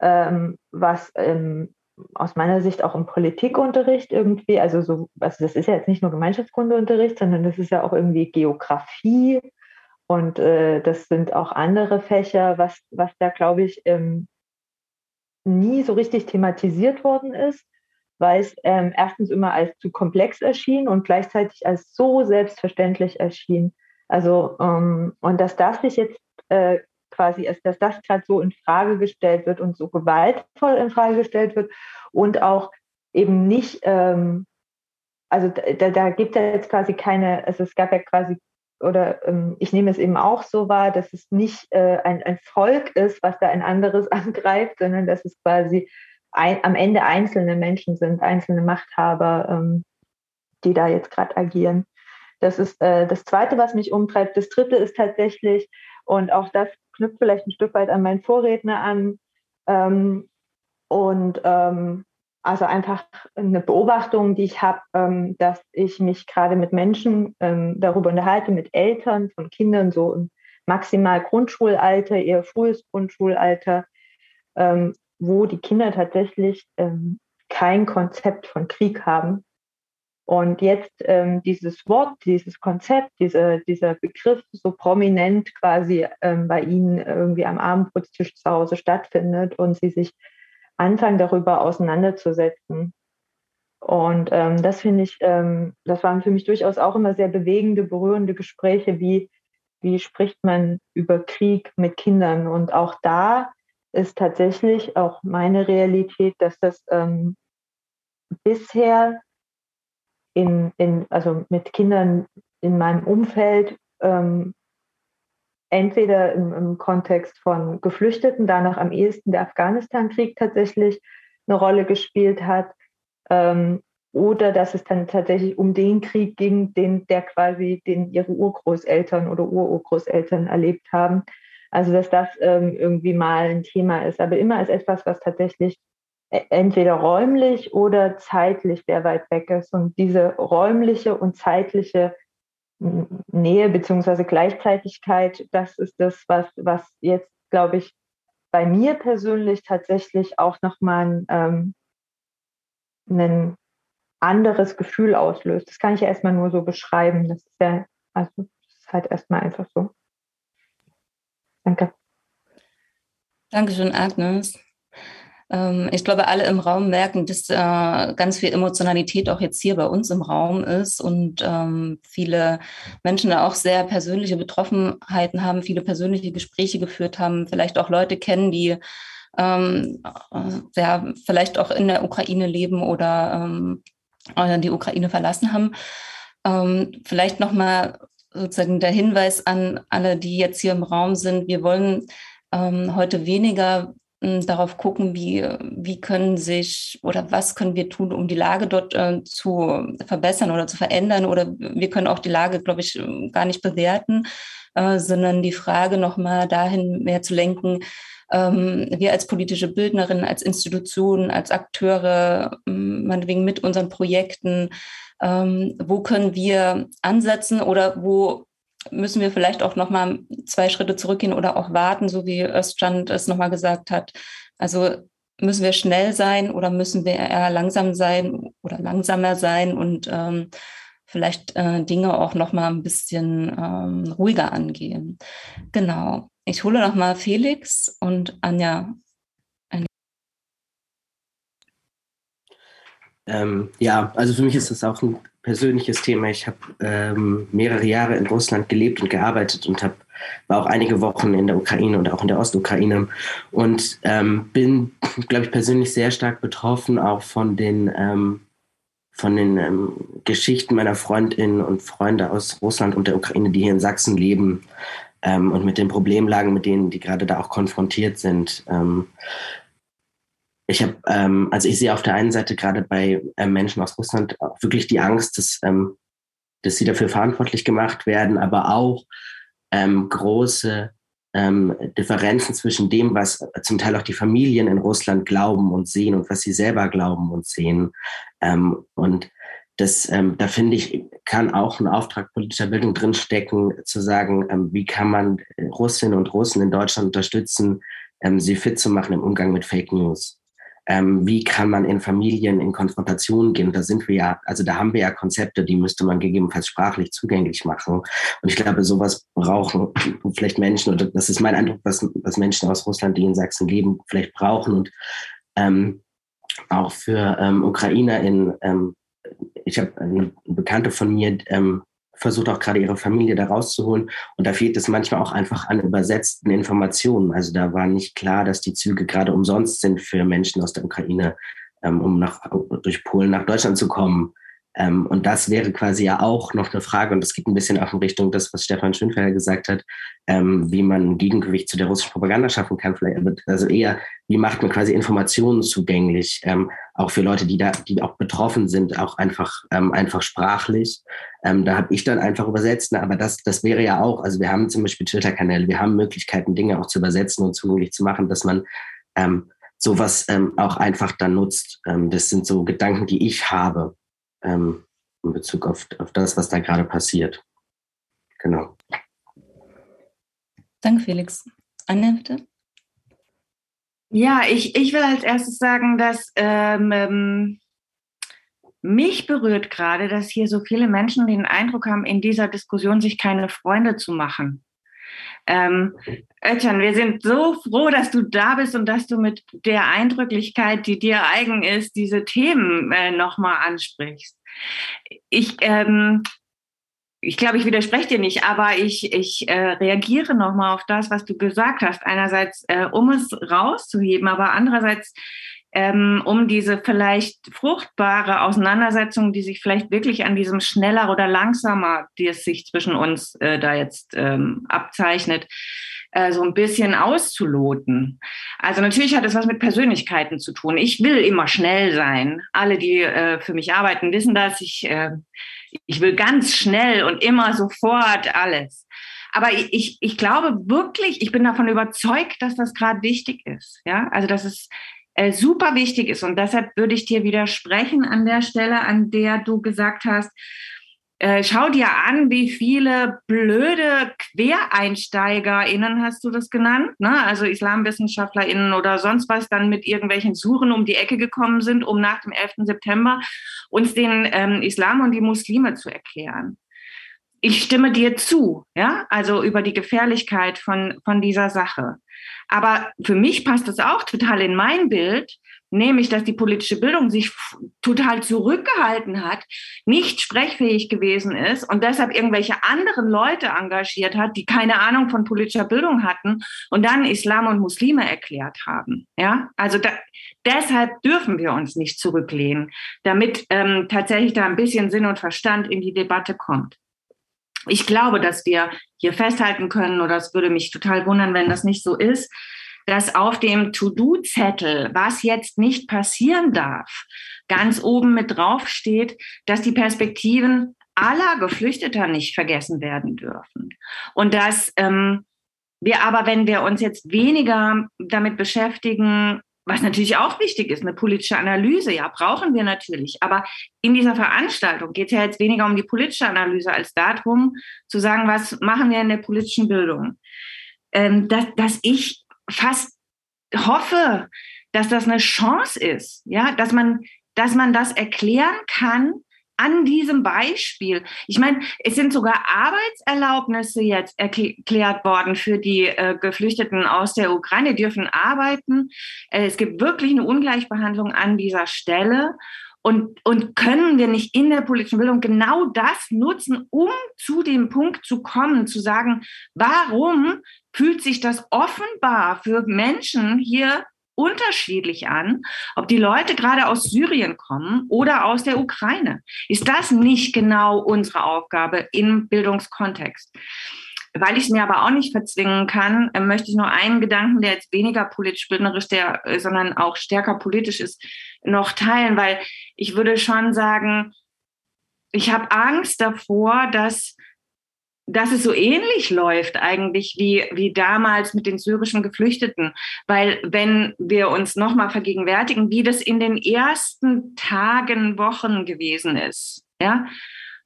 ähm, was ähm, aus meiner Sicht auch im Politikunterricht irgendwie, also so, also das ist ja jetzt nicht nur Gemeinschaftskundeunterricht, sondern das ist ja auch irgendwie Geografie und äh, das sind auch andere Fächer, was, was da, glaube ich, ähm, nie so richtig thematisiert worden ist, weil es ähm, erstens immer als zu komplex erschien und gleichzeitig als so selbstverständlich erschien. Also, ähm, und dass das sich jetzt äh, quasi, dass das gerade so in Frage gestellt wird und so gewaltvoll in Frage gestellt wird und auch eben nicht, ähm, also da, da gibt es jetzt quasi keine, also es gab ja quasi oder ähm, ich nehme es eben auch so wahr, dass es nicht äh, ein, ein Volk ist, was da ein anderes <laughs> angreift, sondern dass es quasi ein, am Ende einzelne Menschen sind, einzelne Machthaber, ähm, die da jetzt gerade agieren. Das ist äh, das Zweite, was mich umtreibt. Das Dritte ist tatsächlich, und auch das knüpft vielleicht ein Stück weit an meinen Vorredner an, ähm, und ähm, also einfach eine Beobachtung, die ich habe, ähm, dass ich mich gerade mit Menschen ähm, darüber unterhalte, mit Eltern von Kindern so im maximal Grundschulalter, eher frühes Grundschulalter, ähm, wo die Kinder tatsächlich ähm, kein Konzept von Krieg haben. Und jetzt ähm, dieses Wort, dieses Konzept, diese, dieser Begriff so prominent quasi ähm, bei ihnen irgendwie am Abendbrotstisch zu Hause stattfindet und sie sich anfangen, darüber auseinanderzusetzen. Und ähm, das finde ich, ähm, das waren für mich durchaus auch immer sehr bewegende, berührende Gespräche, wie, wie spricht man über Krieg mit Kindern. Und auch da ist tatsächlich auch meine Realität, dass das ähm, bisher in, in, also mit Kindern in meinem Umfeld ähm, entweder im, im, Kontext von Geflüchteten, danach am ehesten der Afghanistan-Krieg tatsächlich eine Rolle gespielt hat, ähm, oder dass es dann tatsächlich um den Krieg ging, den der quasi, den ihre Urgroßeltern oder Ururgroßeltern erlebt haben. Also dass das ähm, irgendwie mal ein Thema ist, aber immer als etwas, was tatsächlich e, entweder räumlich oder zeitlich sehr weit weg ist. Und diese räumliche und zeitliche Nähe beziehungsweise Gleichzeitigkeit, das ist das, was, was jetzt, glaube ich, bei mir persönlich tatsächlich auch nochmal ein, ähm, ein anderes Gefühl auslöst. Das kann ich ja erstmal nur so beschreiben. Das ist ja, also das ist halt erstmal einfach so. Danke. Dankeschön, Agnes. Ähm, ich glaube, alle im Raum merken, dass äh, ganz viel Emotionalität auch jetzt hier bei uns im Raum ist und ähm, viele Menschen da auch sehr persönliche Betroffenheiten haben, viele persönliche Gespräche geführt haben, vielleicht auch Leute kennen, die ähm, äh, ja, vielleicht auch in der Ukraine leben oder äh, die Ukraine verlassen haben. vielleicht nochmal sozusagen der Hinweis an alle, die jetzt hier im Raum sind. Wir wollen heute weniger darauf gucken, wie, wie können sich oder was können wir tun, um die Lage dort äh, zu verbessern oder zu verändern. Oder wir können auch die Lage, glaube ich, gar nicht bewerten, äh, sondern die Frage nochmal dahin mehr zu lenken, ähm, wir als politische Bildnerin, als Institutionen, als Akteure, ähm, meinetwegen mit unseren Projekten, ähm, wo können wir ansetzen oder wo müssen wir vielleicht auch nochmal zwei Schritte zurückgehen oder auch warten, so wie Öststand es nochmal gesagt hat. Also müssen wir schnell sein oder müssen wir eher langsam sein oder langsamer sein und ähm, vielleicht äh, Dinge auch noch mal ein bisschen ähm, ruhiger angehen. Genau. Ich hole noch mal Felix und Anja. Ähm, ja, also für mich ist das auch ein persönliches Thema. Ich habe ähm, mehrere Jahre in Russland gelebt und gearbeitet und habe war auch einige Wochen in der Ukraine und auch in der Ostukraine und ähm, bin, glaube ich, persönlich sehr stark betroffen auch von den ähm, von den ähm, Geschichten meiner Freundinnen und Freunde aus Russland und der Ukraine, die hier in Sachsen leben ähm, und mit den Problemlagen, mit denen die gerade da auch konfrontiert sind. Ähm, ich habe, ähm, also ich sehe auf der einen Seite gerade bei äh, Menschen aus Russland auch wirklich die Angst, dass, ähm, dass sie dafür verantwortlich gemacht werden, aber auch ähm, große ähm, Differenzen zwischen dem, was zum Teil auch die Familien in Russland glauben und sehen und was sie selber glauben und sehen. Ähm, und das, ähm, da finde ich, kann auch ein Auftrag politischer Bildung drinstecken, zu sagen, ähm, wie kann man Russinnen und Russen in Deutschland unterstützen, ähm, sie fit zu machen im Umgang mit Fake News ähm, wie kann man in Familien in Konfrontationen gehen. Da sind wir ja, also da haben wir ja Konzepte, die müsste man gegebenenfalls sprachlich zugänglich machen. Und ich glaube, sowas brauchen vielleicht Menschen, oder das ist mein Eindruck, was, was Menschen aus Russland, die in Sachsen leben, vielleicht brauchen. Und ähm, auch für ähm, UkrainerInnen, ähm, ich habe eine Bekannte von mir, ähm, versucht auch gerade ihre Familie da rauszuholen. Und da fehlt es manchmal auch einfach an übersetzten Informationen. Also da war nicht klar, dass die Züge gerade umsonst sind für Menschen aus der Ukraine, ähm, um nach, durch Polen nach Deutschland zu kommen. Ähm, und das wäre quasi ja auch noch eine Frage, und das geht ein bisschen auch in Richtung das, was Stefan Schönfelder gesagt hat, ähm, wie man ein Gegengewicht zu der russischen Propaganda schaffen kann. Vielleicht, also eher, wie macht man quasi Informationen zugänglich, ähm, auch für Leute, die da, die auch betroffen sind, auch einfach, ähm, einfach sprachlich. Ähm, da habe ich dann einfach übersetzt, ne? aber das, das wäre ja auch, also wir haben zum Beispiel Twitter-Kanäle, wir haben Möglichkeiten, Dinge auch zu übersetzen und zugänglich zu machen, dass man ähm, sowas auch einfach dann nutzt. Das sind so Gedanken, die ich habe ähm, in Bezug auf, auf das, was da gerade passiert. Genau. Danke, Felix. Anja, bitte. Ja, ich, ich will als erstes sagen, dass ähm, ähm, mich berührt gerade, dass hier so viele Menschen den Eindruck haben, in dieser Diskussion sich keine Freunde zu machen. Ähm, Ötchan, wir sind so froh, dass du da bist und dass du mit der Eindrücklichkeit, die dir eigen ist, diese Themen äh, nochmal ansprichst. Ich, ähm, ich glaube, ich widerspreche dir nicht, aber ich, ich äh, reagiere nochmal auf das, was du gesagt hast. Einerseits, äh, um es rauszuheben, aber andererseits ähm, um diese vielleicht fruchtbare Auseinandersetzung, die sich vielleicht wirklich an diesem schneller oder langsamer, die es sich zwischen uns äh, da jetzt ähm, abzeichnet, äh, so ein bisschen auszuloten. Also natürlich hat es was mit Persönlichkeiten zu tun. Ich will immer schnell sein. Alle, die äh, für mich arbeiten, wissen das. Ich, äh, ich will ganz schnell und immer sofort alles. Aber ich, ich glaube wirklich, ich bin davon überzeugt, dass das gerade wichtig ist. Ja, also dass es äh, super wichtig ist. Und deshalb würde ich dir widersprechen an der Stelle, an der du gesagt hast, äh, schau dir an, wie viele blöde QuereinsteigerInnen hast du das genannt, ne? also IslamwissenschaftlerInnen oder sonst was, dann mit irgendwelchen Suchen um die Ecke gekommen sind, um nach dem 11. September uns den ähm, Islam und die Muslime zu erklären. Ich stimme dir zu, ja, also über die Gefährlichkeit von, von dieser Sache. Aber für mich passt das auch total in mein Bild, nämlich dass die politische Bildung sich total zurückgehalten hat, nicht sprechfähig gewesen ist und deshalb irgendwelche anderen Leute engagiert hat, die keine Ahnung von politischer Bildung hatten und dann Islam und Muslime erklärt haben. Ja, also da, deshalb dürfen wir uns nicht zurücklehnen, damit ähm, tatsächlich da ein bisschen Sinn und Verstand in die Debatte kommt ich glaube, dass wir hier festhalten können, oder es würde mich total wundern, wenn das nicht so ist, dass auf dem To-Do-Zettel, was jetzt nicht passieren darf, ganz oben mit drauf steht, dass die Perspektiven aller Geflüchteter nicht vergessen werden dürfen. Und dass ähm, wir aber, wenn wir uns jetzt weniger damit beschäftigen, was natürlich auch wichtig ist, eine politische Analyse, ja, brauchen wir natürlich. Aber in dieser Veranstaltung geht es ja jetzt weniger um die politische Analyse als darum, zu sagen, was machen wir in der politischen Bildung. Ähm, dass, dass ich fast hoffe, dass das eine Chance ist, ja, dass man, dass man das erklären kann, an diesem Beispiel. Ich meine, es sind sogar Arbeitserlaubnisse jetzt erklärt worden für die äh, Geflüchteten aus der Ukraine, die dürfen arbeiten. Äh, es gibt wirklich eine Ungleichbehandlung an dieser Stelle. Und, und können wir nicht in der politischen Bildung genau das nutzen, um zu dem Punkt zu kommen, zu sagen, warum fühlt sich das offenbar für Menschen hier unterschiedlich an, ob die Leute gerade aus Syrien kommen oder aus der Ukraine. Ist das nicht genau unsere Aufgabe im Bildungskontext? Weil ich es mir aber auch nicht verzwingen kann, äh, möchte ich nur einen Gedanken, der jetzt weniger politisch bildnerisch, der, äh, sondern auch stärker politisch ist, noch teilen, weil ich würde schon sagen, ich habe Angst davor, dass dass es so ähnlich läuft eigentlich wie, wie damals mit den syrischen Geflüchteten. Weil wenn wir uns nochmal vergegenwärtigen, wie das in den ersten Tagen, Wochen gewesen ist, ja,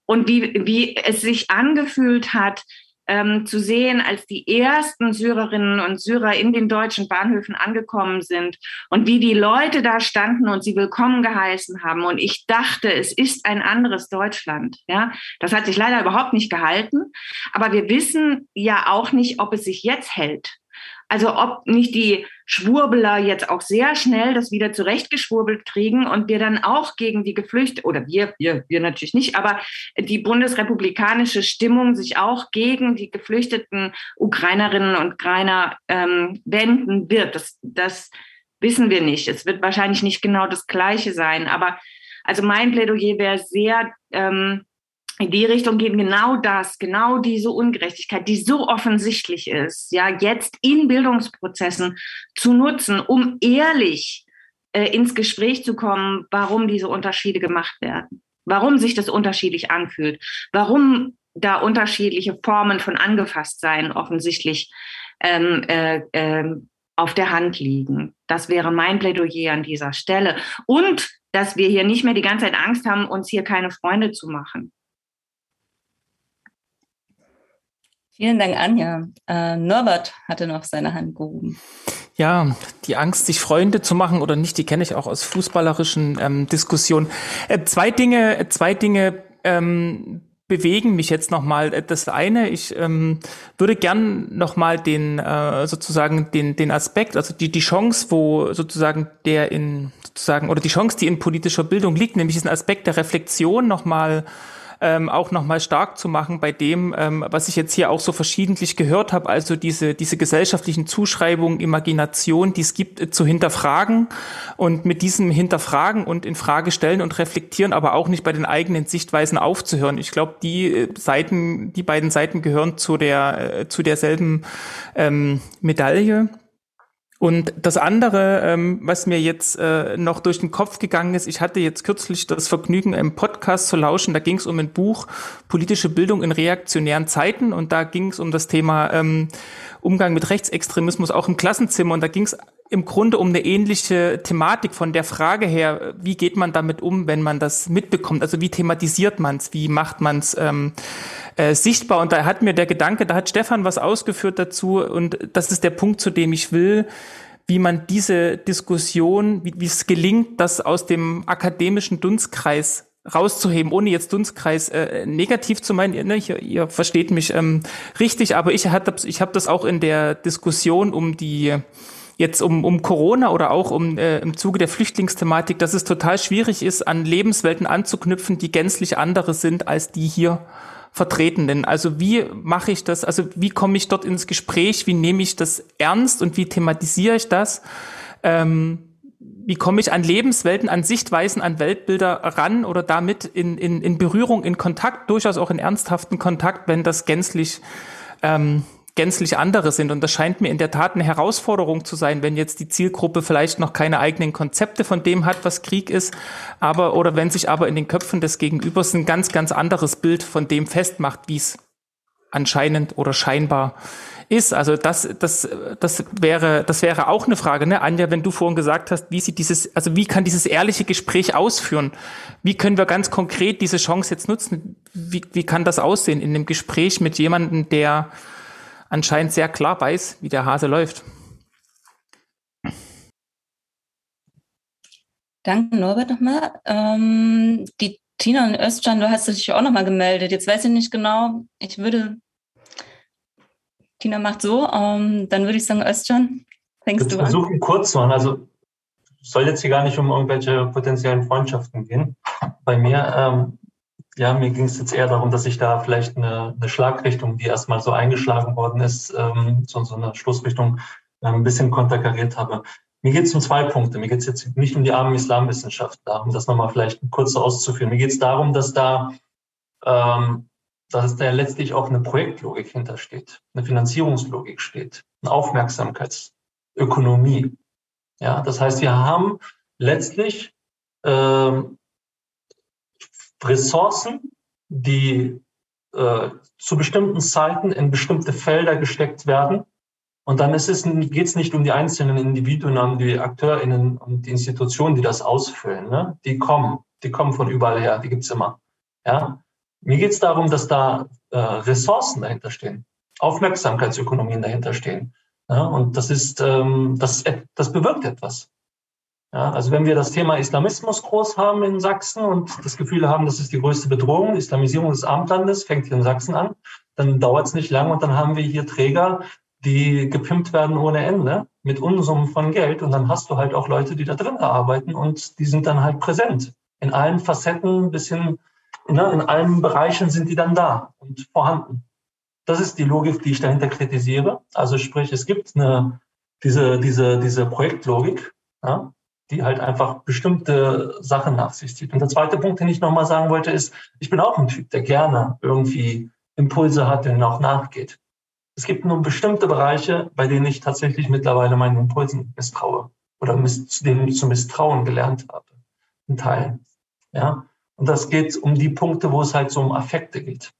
und wie, wie es sich angefühlt hat, ähm, zu sehen, als die ersten Syrerinnen und Syrer in den deutschen Bahnhöfen angekommen sind und wie die Leute da standen und sie willkommen geheißen haben. Und ich dachte, es ist ein anderes Deutschland. Ja, das hat sich leider überhaupt nicht gehalten. Aber wir wissen ja auch nicht, ob es sich jetzt hält. Also ob nicht die Schwurbeler jetzt auch sehr schnell das wieder zurechtgeschwurbelt kriegen und wir dann auch gegen die Geflüchteten, oder wir, wir, wir natürlich nicht, aber die bundesrepublikanische Stimmung sich auch gegen die geflüchteten Ukrainerinnen und Ukrainer ähm, wenden wird. Das, das wissen wir nicht. Es wird wahrscheinlich nicht genau das Gleiche sein. Aber also mein Plädoyer wäre sehr, ähm, in die Richtung gehen, genau das, genau diese Ungerechtigkeit, die so offensichtlich ist, ja, jetzt in Bildungsprozessen zu nutzen, um ehrlich äh, ins Gespräch zu kommen, warum diese Unterschiede gemacht werden, warum sich das unterschiedlich anfühlt, warum da unterschiedliche Formen von Angefasstsein offensichtlich ähm, äh, äh, auf der Hand liegen. Das wäre mein Plädoyer an dieser Stelle. Und dass wir hier nicht mehr die ganze Zeit Angst haben, uns hier keine Freunde zu machen. Vielen Dank, Anja. Äh, Norbert hatte noch seine Hand gehoben. Ja, die Angst, sich Freunde zu machen oder nicht, die kenne ich auch aus fußballerischen ähm, Diskussionen. Äh, zwei Dinge, zwei Dinge ähm, bewegen mich jetzt nochmal. Äh, das eine, ich ähm, würde gern nochmal den äh, sozusagen den den Aspekt, also die die Chance, wo sozusagen der in sozusagen oder die Chance, die in politischer Bildung liegt, nämlich diesen Aspekt der Reflexion nochmal mal ähm, auch nochmal stark zu machen bei dem, ähm, was ich jetzt hier auch so verschiedentlich gehört habe, also diese, diese gesellschaftlichen Zuschreibungen, Imagination, die es gibt, äh, zu hinterfragen und mit diesem Hinterfragen und in Frage stellen und reflektieren, aber auch nicht bei den eigenen Sichtweisen aufzuhören. Ich glaube, die äh, Seiten, die beiden Seiten gehören zu der, äh, zu derselben ähm, Medaille. Und das andere, ähm, was mir jetzt äh, noch durch den Kopf gegangen ist, ich hatte jetzt kürzlich das Vergnügen, im Podcast zu lauschen. Da ging es um ein Buch Politische Bildung in reaktionären Zeiten und da ging es um das Thema ähm, Umgang mit Rechtsextremismus auch im Klassenzimmer. Und da ging es im Grunde um eine ähnliche Thematik von der Frage her, wie geht man damit um, wenn man das mitbekommt? Also wie thematisiert man es? Wie macht man es? Ähm, äh, sichtbar. Und da hat mir der Gedanke, da hat Stefan was ausgeführt dazu und das ist der Punkt, zu dem ich will, wie man diese Diskussion, wie, es gelingt, das aus dem akademischen Dunstkreis rauszuheben, ohne jetzt Dunstkreis äh, negativ zu meinen. Ne, ihr, ihr versteht mich ähm, richtig, aber ich habe ich hab das auch in der Diskussion um die jetzt um, um Corona oder auch um äh, im Zuge der Flüchtlingsthematik, dass es total schwierig ist, an Lebenswelten anzuknüpfen, die gänzlich andere sind als die hier Vertretenden. Also wie mache ich das? Also wie komme ich dort ins Gespräch? Wie nehme ich das ernst und wie thematisiere ich das? Ähm, wie komme ich an Lebenswelten, an Sichtweisen, an Weltbilder ran oder damit in, in, in Berührung, in Kontakt, durchaus auch in ernsthaften Kontakt, wenn das gänzlich ähm, gänzlich andere sind. Und das scheint mir in der Tat eine Herausforderung zu sein, wenn jetzt die Zielgruppe vielleicht noch keine eigenen Konzepte von dem hat, was Krieg ist, aber oder wenn sich aber in den Köpfen des Gegenübers ein ganz, ganz anderes Bild von dem festmacht, wie es anscheinend oder scheinbar ist. Also das, das, das wäre, das wäre auch eine Frage, ne? Anja, wenn du vorhin gesagt hast, wie sieht dieses, also wie kann dieses ehrliche Gespräch ausführen? Wie können wir ganz konkret diese Chance jetzt nutzen? Wie, wie kann das aussehen in einem Gespräch mit jemandem, der anscheinend sehr klar weiß, wie der Hase läuft? Danke, Norbert, nochmal. Ähm, die Tina und Özcan, du hast dich auch nochmal gemeldet. Jetzt weiß ich nicht genau. Ich würde Tina macht so. Ähm, dann würde ich sagen, Özcan, fängst du an. Versuchen kurz zu machen. Also soll jetzt hier gar nicht um irgendwelche potenziellen Freundschaften gehen. Bei mir, ähm, ja, mir ging es jetzt eher darum, dass ich da vielleicht eine, eine Schlagrichtung, die erstmal so eingeschlagen worden ist, ähm, so, so eine Schlussrichtung, äh, ein bisschen konterkariert habe. Mir geht es um zwei Punkte. Mir geht es jetzt nicht um die armen Islamwissenschaftler, um das nochmal vielleicht kurz auszuführen. Mir geht es darum, dass da ähm, dass da letztlich auch eine Projektlogik hintersteht, eine Finanzierungslogik steht, eine Aufmerksamkeitsökonomie. Ja, das heißt, wir haben letztlich ähm, Ressourcen, die äh, zu bestimmten Zeiten in bestimmte Felder gesteckt werden. Und dann geht es nicht um die einzelnen Individuen, um die AkteurInnen und die Institutionen, die das ausfüllen. Ne? Die kommen, die kommen von überall her, die gibt's immer. Ja? Mir geht es darum, dass da äh, Ressourcen dahinter stehen, Aufmerksamkeitsökonomien dahinter stehen. Ja, und das ist, ähm, das, das bewirkt etwas. Ja, also wenn wir das Thema Islamismus groß haben in Sachsen und das Gefühl haben, das ist die größte Bedrohung, Islamisierung des Abendlandes, fängt hier in Sachsen an, dann dauert es nicht lang und dann haben wir hier Träger, die gepimpt werden ohne Ende mit Unsummen von Geld und dann hast du halt auch Leute, die da drin arbeiten und die sind dann halt präsent in allen Facetten bis hin Ne, in allen Bereichen sind die dann da und vorhanden. Das ist die Logik, die ich dahinter kritisiere. Also sprich, es gibt eine, diese, diese, diese Projektlogik, ja, die halt einfach bestimmte Sachen nach sich zieht. Und der zweite Punkt, den ich nochmal sagen wollte, ist, ich bin auch ein Typ, der gerne irgendwie Impulse hat, denen auch nachgeht. Es gibt nur bestimmte Bereiche, bei denen ich tatsächlich mittlerweile meinen Impulsen misstraue oder miss, denen ich zu misstrauen gelernt habe, in Teilen. Ja, und das geht um die Punkte, wo es halt so um Affekte geht.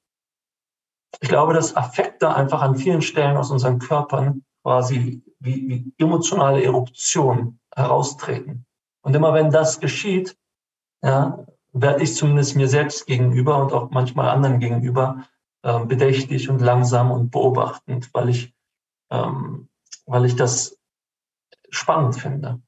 Ich glaube, dass Affekte einfach an vielen Stellen aus unseren Körpern quasi wie, wie emotionale Eruption heraustreten. Und immer wenn das geschieht, ja, werde ich zumindest mir selbst gegenüber und auch manchmal anderen gegenüber äh, bedächtig und langsam und beobachtend, weil ich, ähm, weil ich das spannend finde.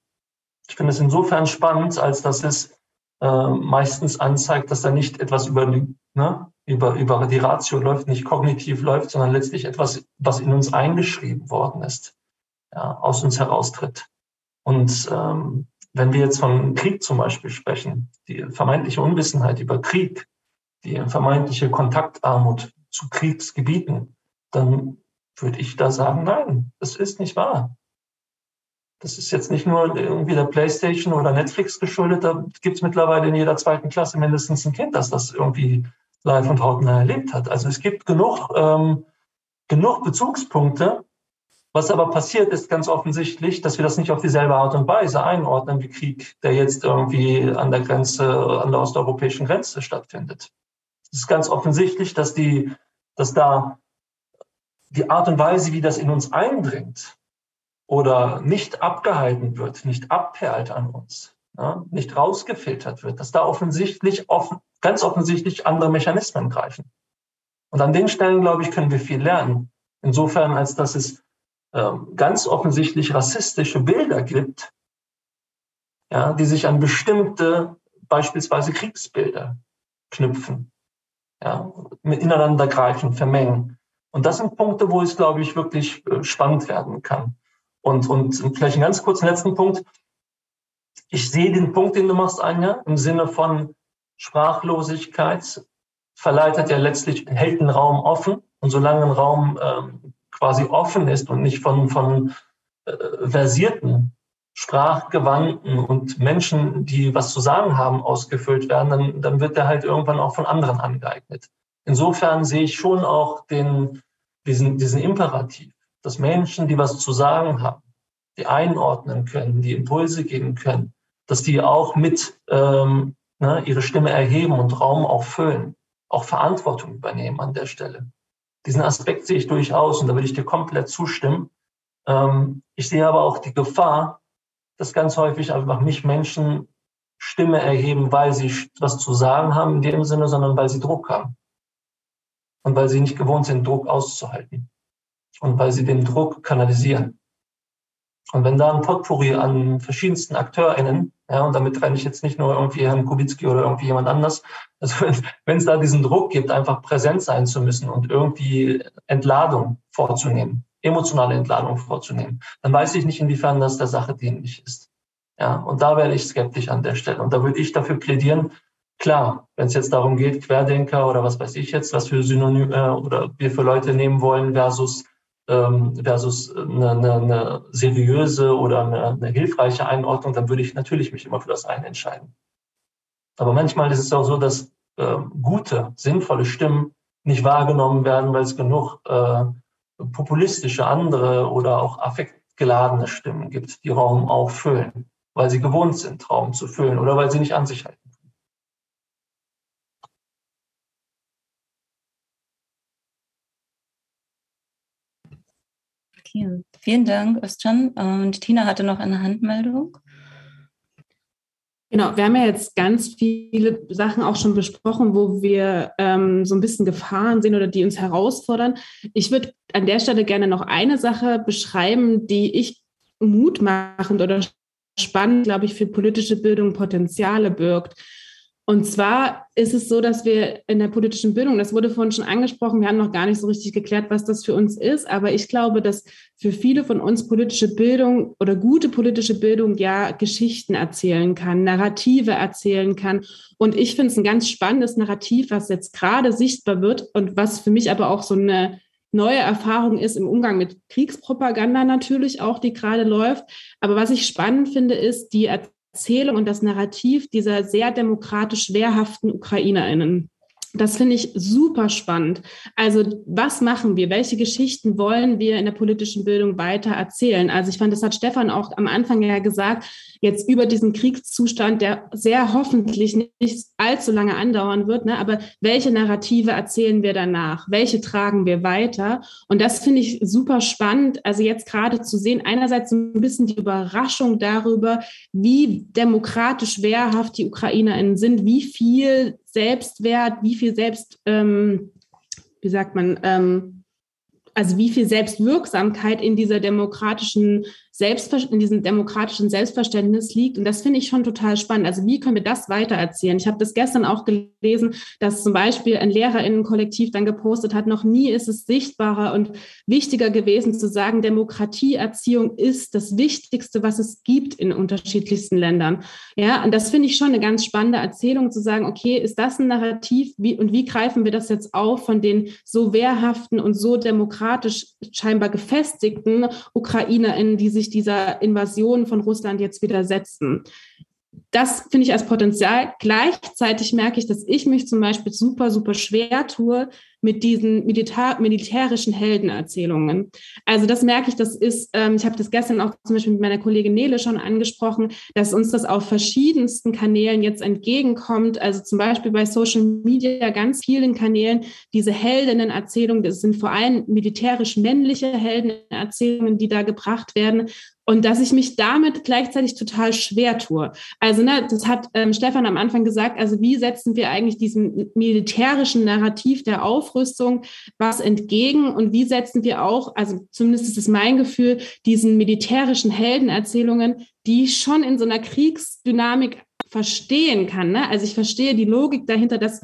Ich finde es insofern spannend, als dass es äh, meistens anzeigt, dass da nicht etwas über die, ne, über, über die Ratio läuft, nicht kognitiv läuft, sondern letztlich etwas, was in uns eingeschrieben worden ist, ja, aus uns heraustritt. Und ähm, wenn wir jetzt von Krieg zum Beispiel sprechen, die vermeintliche Unwissenheit über Krieg, die vermeintliche Kontaktarmut zu Kriegsgebieten, dann würde ich da sagen, nein, das ist nicht wahr. Das ist jetzt nicht nur irgendwie der PlayStation oder Netflix geschuldet. Da gibt es mittlerweile in jeder zweiten Klasse mindestens ein Kind, das das irgendwie live und hautnah erlebt hat. Also es gibt genug, ähm, genug Bezugspunkte. Was aber passiert, ist ganz offensichtlich, dass wir das nicht auf dieselbe Art und Weise einordnen wie Krieg, der jetzt irgendwie an der Grenze, an der osteuropäischen Grenze stattfindet. Es ist ganz offensichtlich, dass die, dass da die Art und Weise, wie das in uns eindringt, oder nicht abgehalten wird, nicht abperlt an uns, ja, nicht rausgefiltert wird, dass da offensichtlich, offen, ganz offensichtlich andere Mechanismen greifen. Und an den Stellen, glaube ich, können wir viel lernen. Insofern, als dass es ähm, ganz offensichtlich rassistische Bilder gibt, ja, die sich an bestimmte, beispielsweise Kriegsbilder knüpfen, ja, ineinander greifen, vermengen. Und das sind Punkte, wo es, glaube ich, wirklich äh, spannend werden kann. Und, und vielleicht einen ganz kurzen letzten Punkt. Ich sehe den Punkt, den du machst, Anja, im Sinne von Sprachlosigkeit verleitet ja letztlich, hält den Raum offen. Und solange ein Raum ähm, quasi offen ist und nicht von, von äh, versierten, sprachgewandten und Menschen, die was zu sagen haben, ausgefüllt werden, dann, dann wird der halt irgendwann auch von anderen angeeignet. Insofern sehe ich schon auch den, diesen, diesen Imperativ dass Menschen, die was zu sagen haben, die einordnen können, die Impulse geben können, dass die auch mit ähm, ne, ihre Stimme erheben und Raum auch füllen, auch Verantwortung übernehmen an der Stelle. Diesen Aspekt sehe ich durchaus und da würde ich dir komplett zustimmen. Ähm, ich sehe aber auch die Gefahr, dass ganz häufig einfach nicht Menschen Stimme erheben, weil sie was zu sagen haben in dem Sinne, sondern weil sie Druck haben. Und weil sie nicht gewohnt sind, Druck auszuhalten. Und weil sie den Druck kanalisieren. Und wenn da ein Potpourri an verschiedensten AkteurInnen, ja, und damit renne ich jetzt nicht nur irgendwie Herrn Kubicki oder irgendwie jemand anders, also <laughs> wenn es da diesen Druck gibt, einfach präsent sein zu müssen und irgendwie Entladung vorzunehmen, emotionale Entladung vorzunehmen, dann weiß ich nicht, inwiefern das der Sache dienlich ist. Ja, und da wäre ich skeptisch an der Stelle. Und da würde ich dafür plädieren, klar, wenn es jetzt darum geht, Querdenker oder was weiß ich jetzt, was für Synonym äh, oder wir für Leute nehmen wollen versus versus eine, eine, eine seriöse oder eine, eine hilfreiche Einordnung, dann würde ich natürlich mich immer für das eine entscheiden. Aber manchmal ist es auch so, dass äh, gute, sinnvolle Stimmen nicht wahrgenommen werden, weil es genug äh, populistische andere oder auch affektgeladene Stimmen gibt, die Raum auffüllen, weil sie gewohnt sind, Raum zu füllen oder weil sie nicht an sich halten. Okay, vielen Dank, Özcan. Und Tina hatte noch eine Handmeldung. Genau, wir haben ja jetzt ganz viele Sachen auch schon besprochen, wo wir ähm, so ein bisschen Gefahren sehen oder die uns herausfordern. Ich würde an der Stelle gerne noch eine Sache beschreiben, die ich mutmachend oder spannend, glaube ich, für politische Bildung Potenziale birgt. Und zwar ist es so, dass wir in der politischen Bildung, das wurde vorhin schon angesprochen, wir haben noch gar nicht so richtig geklärt, was das für uns ist, aber ich glaube, dass für viele von uns politische Bildung oder gute politische Bildung ja Geschichten erzählen kann, Narrative erzählen kann. Und ich finde es ein ganz spannendes Narrativ, was jetzt gerade sichtbar wird und was für mich aber auch so eine neue Erfahrung ist im Umgang mit Kriegspropaganda natürlich auch, die gerade läuft. Aber was ich spannend finde, ist die Erzählung und das Narrativ dieser sehr demokratisch wehrhaften UkrainerInnen. Das finde ich super spannend. Also was machen wir? Welche Geschichten wollen wir in der politischen Bildung weiter erzählen? Also ich fand, das hat Stefan auch am Anfang ja gesagt, jetzt über diesen Kriegszustand, der sehr hoffentlich nicht allzu lange andauern wird. Ne? Aber welche Narrative erzählen wir danach? Welche tragen wir weiter? Und das finde ich super spannend. Also jetzt gerade zu sehen, einerseits ein bisschen die Überraschung darüber, wie demokratisch wehrhaft die UkrainerInnen sind, wie viel Selbstwert, wie viel Selbst, ähm, wie sagt man, ähm, also wie viel Selbstwirksamkeit in dieser demokratischen In diesem demokratischen Selbstverständnis liegt. Und das finde ich schon total spannend. Also wie können wir das weitererzählen? Ich habe das gestern auch gelesen, dass zum Beispiel ein Lehrerinnenkollektiv dann gepostet hat, noch nie ist es sichtbarer und wichtiger gewesen zu sagen, Demokratieerziehung ist das Wichtigste, was es gibt in unterschiedlichsten Ländern. Ja, und das finde ich schon eine ganz spannende Erzählung zu sagen, okay, ist das ein Narrativ wie, und wie greifen wir das jetzt auf von den so wehrhaften und so demokratisch scheinbar gefestigten UkrainerInnen, die sich sich dieser Invasion von Russland jetzt widersetzen. Das finde ich als Potenzial. Gleichzeitig merke ich, dass ich mich zum Beispiel super, super schwer tue, mit diesen Militär, militärischen Heldenerzählungen. Also das merke ich, das ist, ähm, ich habe das gestern auch zum Beispiel mit meiner Kollegin Nele schon angesprochen, dass uns das auf verschiedensten Kanälen jetzt entgegenkommt. Also zum Beispiel bei Social Media ganz vielen Kanälen diese Heldenenerzählungen, das sind vor allem militärisch männliche Heldenerzählungen, die da gebracht werden und dass ich mich damit gleichzeitig total schwer tue. Also, ne, das hat ähm, Stefan am Anfang gesagt, also wie setzen wir eigentlich diesem militärischen Narrativ der Aufrüstung was entgegen und wie setzen wir auch, also zumindest ist es mein Gefühl, diesen militärischen Heldenerzählungen, die schon in so einer Kriegsdynamik verstehen kann. Ne? Also ich verstehe die Logik dahinter, dass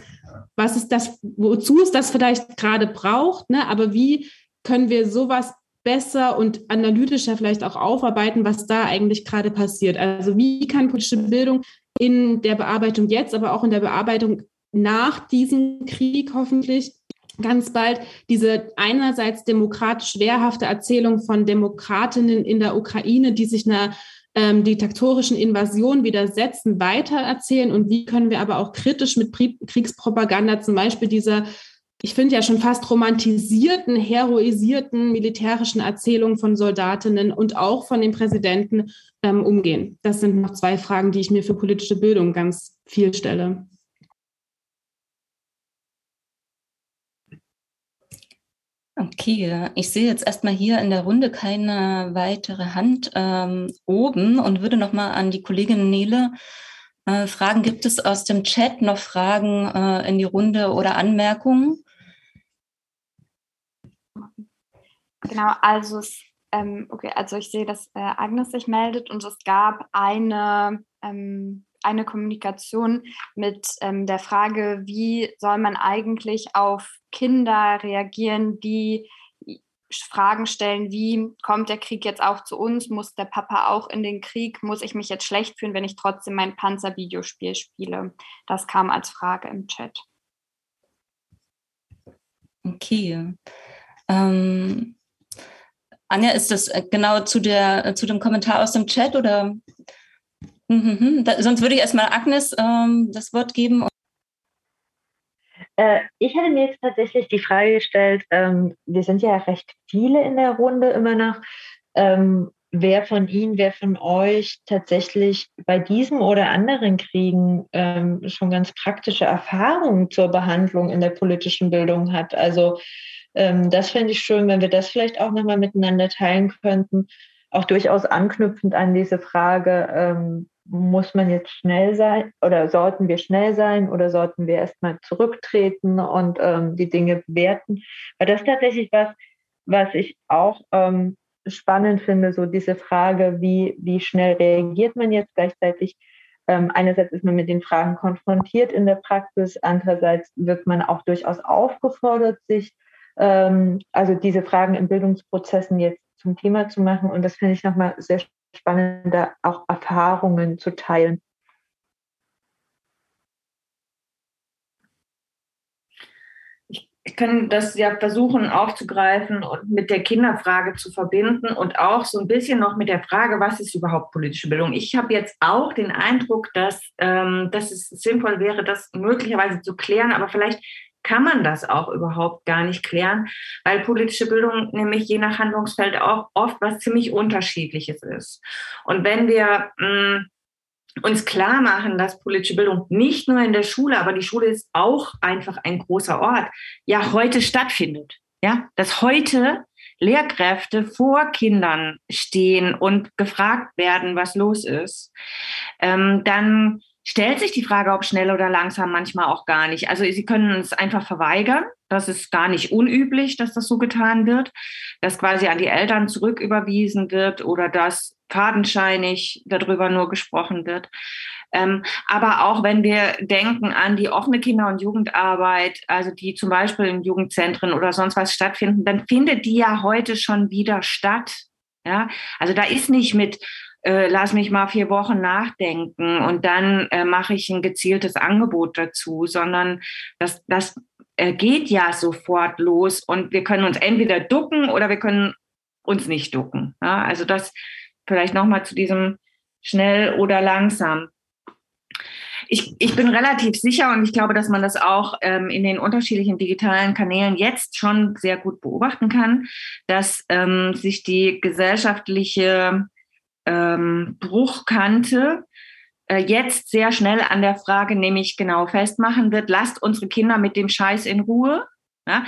was ist das, wozu es das vielleicht gerade braucht, ne? aber wie können wir sowas besser und analytischer vielleicht auch aufarbeiten, was da eigentlich gerade passiert. Also wie kann politische Bildung in der Bearbeitung jetzt, aber auch in der Bearbeitung nach diesem Krieg hoffentlich ganz bald diese einerseits demokratisch wehrhafte Erzählung von Demokratinnen in der Ukraine, die sich einer ähm, diktatorischen Invasion widersetzen, weitererzählen und wie können wir aber auch kritisch mit Kriegspropaganda zum Beispiel dieser ich finde ja schon fast romantisierten, heroisierten militärischen Erzählungen von Soldatinnen und auch von den Präsidenten ähm, umgehen? Das sind noch zwei Fragen, die ich mir für politische Bildung ganz viel stelle. Okay, ich sehe jetzt erstmal hier in der Runde keine weitere Hand ähm, oben und würde nochmal an die Kollegin Nele äh, fragen, gibt es aus dem Chat noch Fragen äh, in die Runde oder Anmerkungen? Genau, also ähm, okay, also ich sehe, dass äh, Agnes sich meldet und es gab eine ähm, eine Kommunikation mit ähm, der Frage, wie soll man eigentlich auf Kinder reagieren, die Fragen stellen, wie kommt der Krieg jetzt auch zu uns? Muss der Papa auch in den Krieg? Muss ich mich jetzt schlecht fühlen, wenn ich trotzdem mein Panzer-Videospiel spiele? Das kam als Frage im Chat. Okay. Ähm, Anja, ist das äh, genau zu, der, äh, zu dem Kommentar aus dem Chat oder Mhm, da, sonst würde ich erstmal Agnes ähm, das Wort geben. Äh, ich hätte mir jetzt tatsächlich die Frage gestellt, ähm, wir sind ja recht viele in der Runde immer noch, ähm, wer von Ihnen, wer von euch tatsächlich bei diesem oder anderen Kriegen ähm, schon ganz praktische Erfahrungen zur Behandlung in der politischen Bildung hat. Also ähm, das fände ich schön, wenn wir das vielleicht auch nochmal miteinander teilen könnten. Auch durchaus anknüpfend an diese Frage, ähm, muss man jetzt schnell sein oder sollten wir schnell sein oder sollten wir erstmal zurücktreten und ähm, die Dinge bewerten? Weil das tatsächlich was, was ich auch ähm, spannend finde, so diese Frage, wie, wie schnell reagiert man jetzt gleichzeitig? Ähm, einerseits ist man mit den Fragen konfrontiert in der Praxis, andererseits wird man auch durchaus aufgefordert, sich ähm, also diese Fragen in Bildungsprozessen jetzt zum Thema zu machen. Und das finde ich nochmal sehr spannende auch Erfahrungen zu teilen. Kann das ja versuchen aufzugreifen und mit der Kinderfrage zu verbinden und auch so ein bisschen noch mit der Frage, was ist überhaupt politische Bildung? Ich habe jetzt auch den Eindruck, dass, ähm, dass es sinnvoll wäre, das möglicherweise zu klären, aber vielleicht kann man das auch überhaupt gar nicht klären, weil politische Bildung nämlich je nach Handlungsfeld auch oft was ziemlich Unterschiedliches ist. Und wenn wir mh, mm, uns klar machen, dass politische Bildung nicht nur in der Schule, aber die Schule ist auch einfach ein großer Ort, ja heute stattfindet. Ja, dass heute Lehrkräfte vor Kindern stehen und gefragt werden, was los ist, ähm, dann stellt sich die Frage, ob schnell oder langsam, manchmal auch gar nicht. Also Sie können es einfach verweigern. Das ist gar nicht unüblich, dass das so getan wird, dass quasi an die Eltern zurücküberwiesen wird oder dass fadenscheinig darüber nur gesprochen wird. Ähm, aber auch wenn wir denken an die offene Kinder- und Jugendarbeit, also die zum Beispiel in Jugendzentren oder sonst was stattfinden, dann findet die ja heute schon wieder statt. Ja, also da ist nicht mit äh, lass mich mal vier Wochen nachdenken und dann äh, mache ich ein gezieltes Angebot dazu, sondern das, das äh, geht ja sofort los und wir können uns entweder ducken oder wir können uns nicht ducken. Ja? Also das vielleicht nochmal zu diesem schnell oder langsam. Ich, ich bin relativ sicher und ich glaube, dass man das auch ähm, in den unterschiedlichen digitalen Kanälen jetzt schon sehr gut beobachten kann, dass ähm, sich die gesellschaftliche ähm, Bruchkante äh, jetzt sehr schnell an der Frage nämlich genau festmachen wird, lasst unsere Kinder mit dem Scheiß in Ruhe. Ja?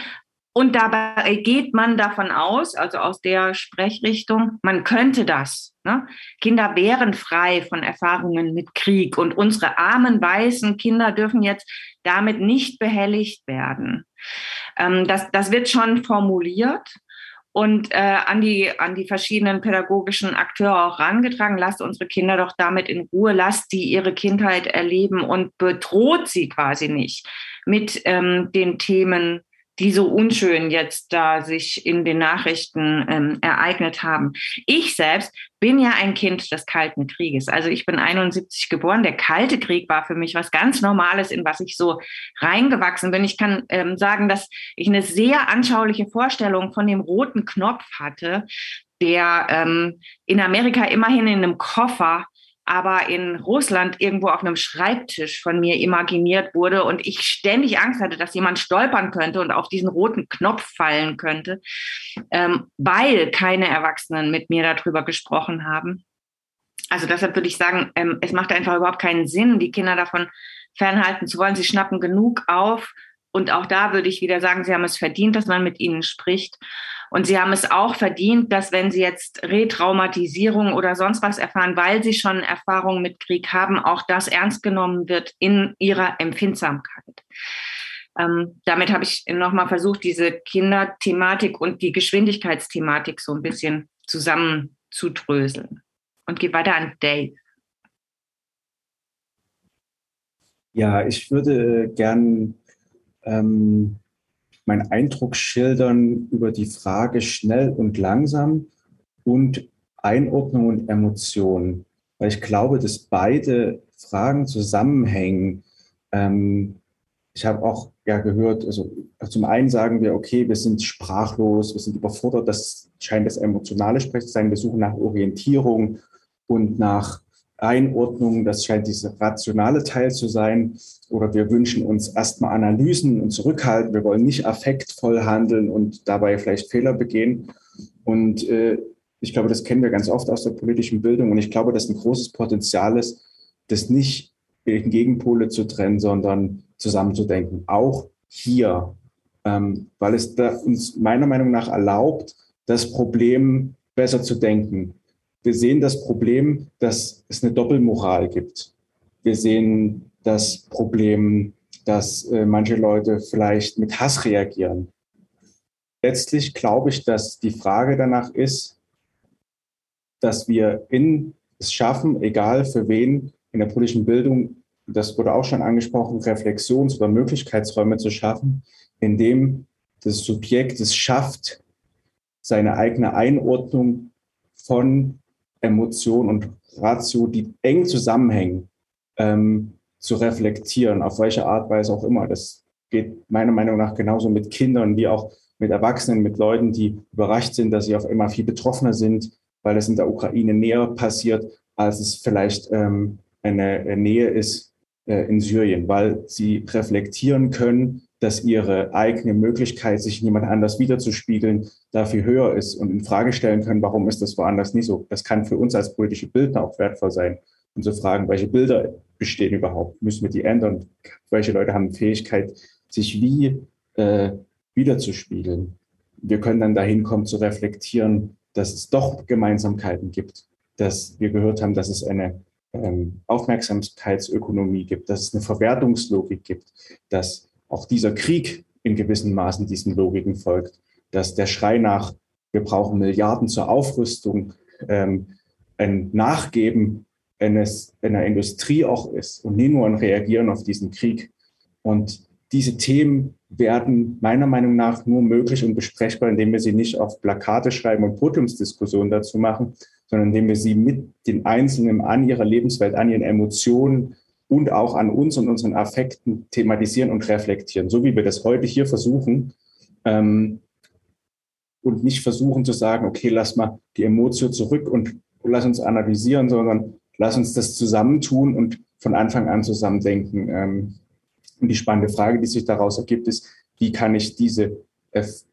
Und dabei geht man davon aus, also aus der Sprechrichtung, man könnte das. Ne? Kinder wären frei von Erfahrungen mit Krieg und unsere armen weißen Kinder dürfen jetzt damit nicht behelligt werden. Ähm, das, das wird schon formuliert und äh, an, die, an die verschiedenen pädagogischen Akteure auch rangetragen. Lasst unsere Kinder doch damit in Ruhe, lasst die ihre Kindheit erleben und bedroht sie quasi nicht mit ähm, den Themen die so unschön jetzt da sich in den Nachrichten ähm, ereignet haben. Ich selbst bin ja ein Kind des Kalten Krieges. Also ich bin 71 geboren. Der Kalte Krieg war für mich was ganz Normales, in was ich so reingewachsen bin. Ich kann ähm, sagen, dass ich eine sehr anschauliche Vorstellung von dem roten Knopf hatte, der ähm, in Amerika immerhin in einem Koffer aber in Russland irgendwo auf einem Schreibtisch von mir imaginiert wurde und ich ständig Angst hatte, dass jemand stolpern könnte und auf diesen roten Knopf fallen könnte, ähm, weil keine Erwachsenen mit mir darüber gesprochen haben. Also deshalb würde ich sagen, ähm, es macht einfach überhaupt keinen Sinn, die Kinder davon fernhalten zu wollen. Sie schnappen genug auf und auch da würde ich wieder sagen, sie haben es verdient, dass man mit ihnen spricht. Und sie haben es auch verdient, dass wenn sie jetzt Retraumatisierung oder sonst was erfahren, weil sie schon Erfahrungen mit Krieg haben, auch das ernst genommen wird in ihrer Empfindsamkeit. Ähm, damit habe ich nochmal versucht, diese Kinderthematik und die Geschwindigkeitsthematik so ein bisschen zusammenzudröseln. Und gehe weiter an Dave. Ja, ich würde gern ähm, meinen Eindruck schildern über die Frage schnell und langsam und Einordnung und Emotion. Weil ich glaube, dass beide Fragen zusammenhängen. Ähm, ich habe auch ja gehört, also zum einen sagen wir, okay, wir sind sprachlos, wir sind überfordert, das scheint das emotionale Sprechen zu sein. Wir suchen nach Orientierung und nach Einordnung, das scheint dieser rationale Teil zu sein. Oder wir wünschen uns erstmal Analysen und Zurückhalten. Wir wollen nicht affektvoll handeln und dabei vielleicht Fehler begehen. Und äh, ich glaube, das kennen wir ganz oft aus der politischen Bildung. Und ich glaube, dass ein großes Potenzial ist, das nicht in Gegenpole zu trennen, sondern zusammenzudenken. Auch hier, ähm, weil es uns meiner Meinung nach erlaubt, das Problem besser zu denken wir sehen das Problem, dass es eine Doppelmoral gibt. Wir sehen das Problem, dass äh, manche Leute vielleicht mit Hass reagieren. Letztlich glaube ich, dass die Frage danach ist, dass wir in es schaffen, egal für wen in der politischen Bildung, das wurde auch schon angesprochen, Reflexions- oder Möglichkeitsräume zu schaffen, indem das Subjekt es schafft, seine eigene Einordnung von Emotion und Ratio, die eng zusammenhängen, ähm, zu reflektieren, auf welche Art Weise auch immer. Das geht meiner Meinung nach genauso mit Kindern wie auch mit Erwachsenen, mit Leuten, die überrascht sind, dass sie auf einmal viel betroffener sind, weil es in der Ukraine näher passiert, als es vielleicht ähm, eine Nähe ist äh, in Syrien, weil sie reflektieren können, dass ihre eigene Möglichkeit, sich jemand anders wiederzuspiegeln, dafür höher ist und in Frage stellen können, warum ist das woanders nicht so. Das kann für uns als politische Bildner auch wertvoll sein, um zu fragen, welche Bilder bestehen überhaupt, müssen wir die ändern, welche Leute haben Fähigkeit, sich wie äh, wiederzuspiegeln. Wir können dann dahin kommen zu reflektieren, dass es doch Gemeinsamkeiten gibt, dass wir gehört haben, dass es eine ähm, Aufmerksamkeitsökonomie gibt, dass es eine Verwertungslogik gibt, dass auch dieser Krieg in gewissen Maßen diesen Logiken folgt, dass der Schrei nach, wir brauchen Milliarden zur Aufrüstung, ähm, ein Nachgeben eines, einer Industrie auch ist und nie nur ein Reagieren auf diesen Krieg. Und diese Themen werden meiner Meinung nach nur möglich und besprechbar, indem wir sie nicht auf Plakate schreiben und Podiumsdiskussionen dazu machen, sondern indem wir sie mit den Einzelnen an ihrer Lebenswelt, an ihren Emotionen, und auch an uns und unseren Affekten thematisieren und reflektieren, so wie wir das heute hier versuchen. Ähm, und nicht versuchen zu sagen, okay, lass mal die Emotion zurück und lass uns analysieren, sondern lass uns das zusammentun und von Anfang an zusammen denken. Ähm, und die spannende Frage, die sich daraus ergibt, ist, wie kann ich diese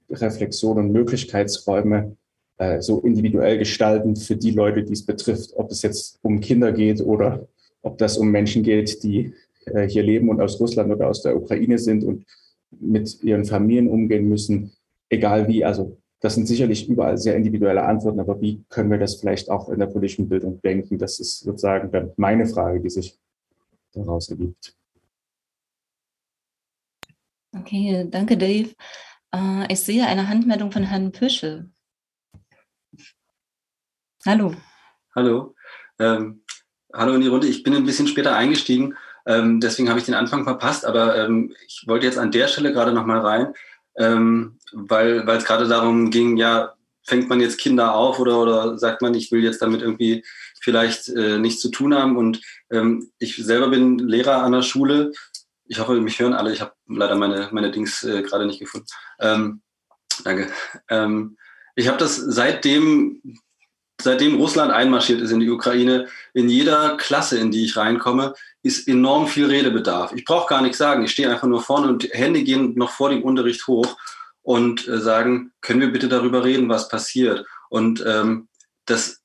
Reflexion und Möglichkeitsräume äh, so individuell gestalten für die Leute, die es betrifft, ob es jetzt um Kinder geht oder ob das um Menschen geht, die äh, hier leben und aus Russland oder aus der Ukraine sind und mit ihren Familien umgehen müssen, egal wie. Also das sind sicherlich überall sehr individuelle Antworten, aber wie können wir das vielleicht auch in der politischen Bildung denken? Das ist sozusagen dann meine Frage, die sich daraus ergibt. Okay, danke, Dave. Äh, ich sehe eine Handmeldung von Herrn Püschel. Hallo. Hallo. Ähm, Hallo in die Runde. Ich bin ein bisschen später eingestiegen, ähm, deswegen habe ich den Anfang verpasst, aber ähm, ich wollte jetzt an der Stelle gerade nochmal rein, ähm, weil es gerade darum ging, ja, fängt man jetzt Kinder auf oder, oder sagt man, ich will jetzt damit irgendwie vielleicht äh, nichts zu tun haben. Und ähm, ich selber bin Lehrer an der Schule. Ich hoffe, mich hören alle. Ich habe leider meine, meine Dings äh, gerade nicht gefunden. Ähm, danke. Ähm, ich habe das seitdem seitdem Russland einmarschiert ist in die Ukraine, in jeder Klasse, in die ich reinkomme, ist enorm viel Redebedarf. Ich brauche gar nichts sagen. Ich stehe einfach nur vorne und Hände gehen noch vor dem Unterricht hoch und äh, sagen, können wir bitte darüber reden, was passiert? Und ähm, das,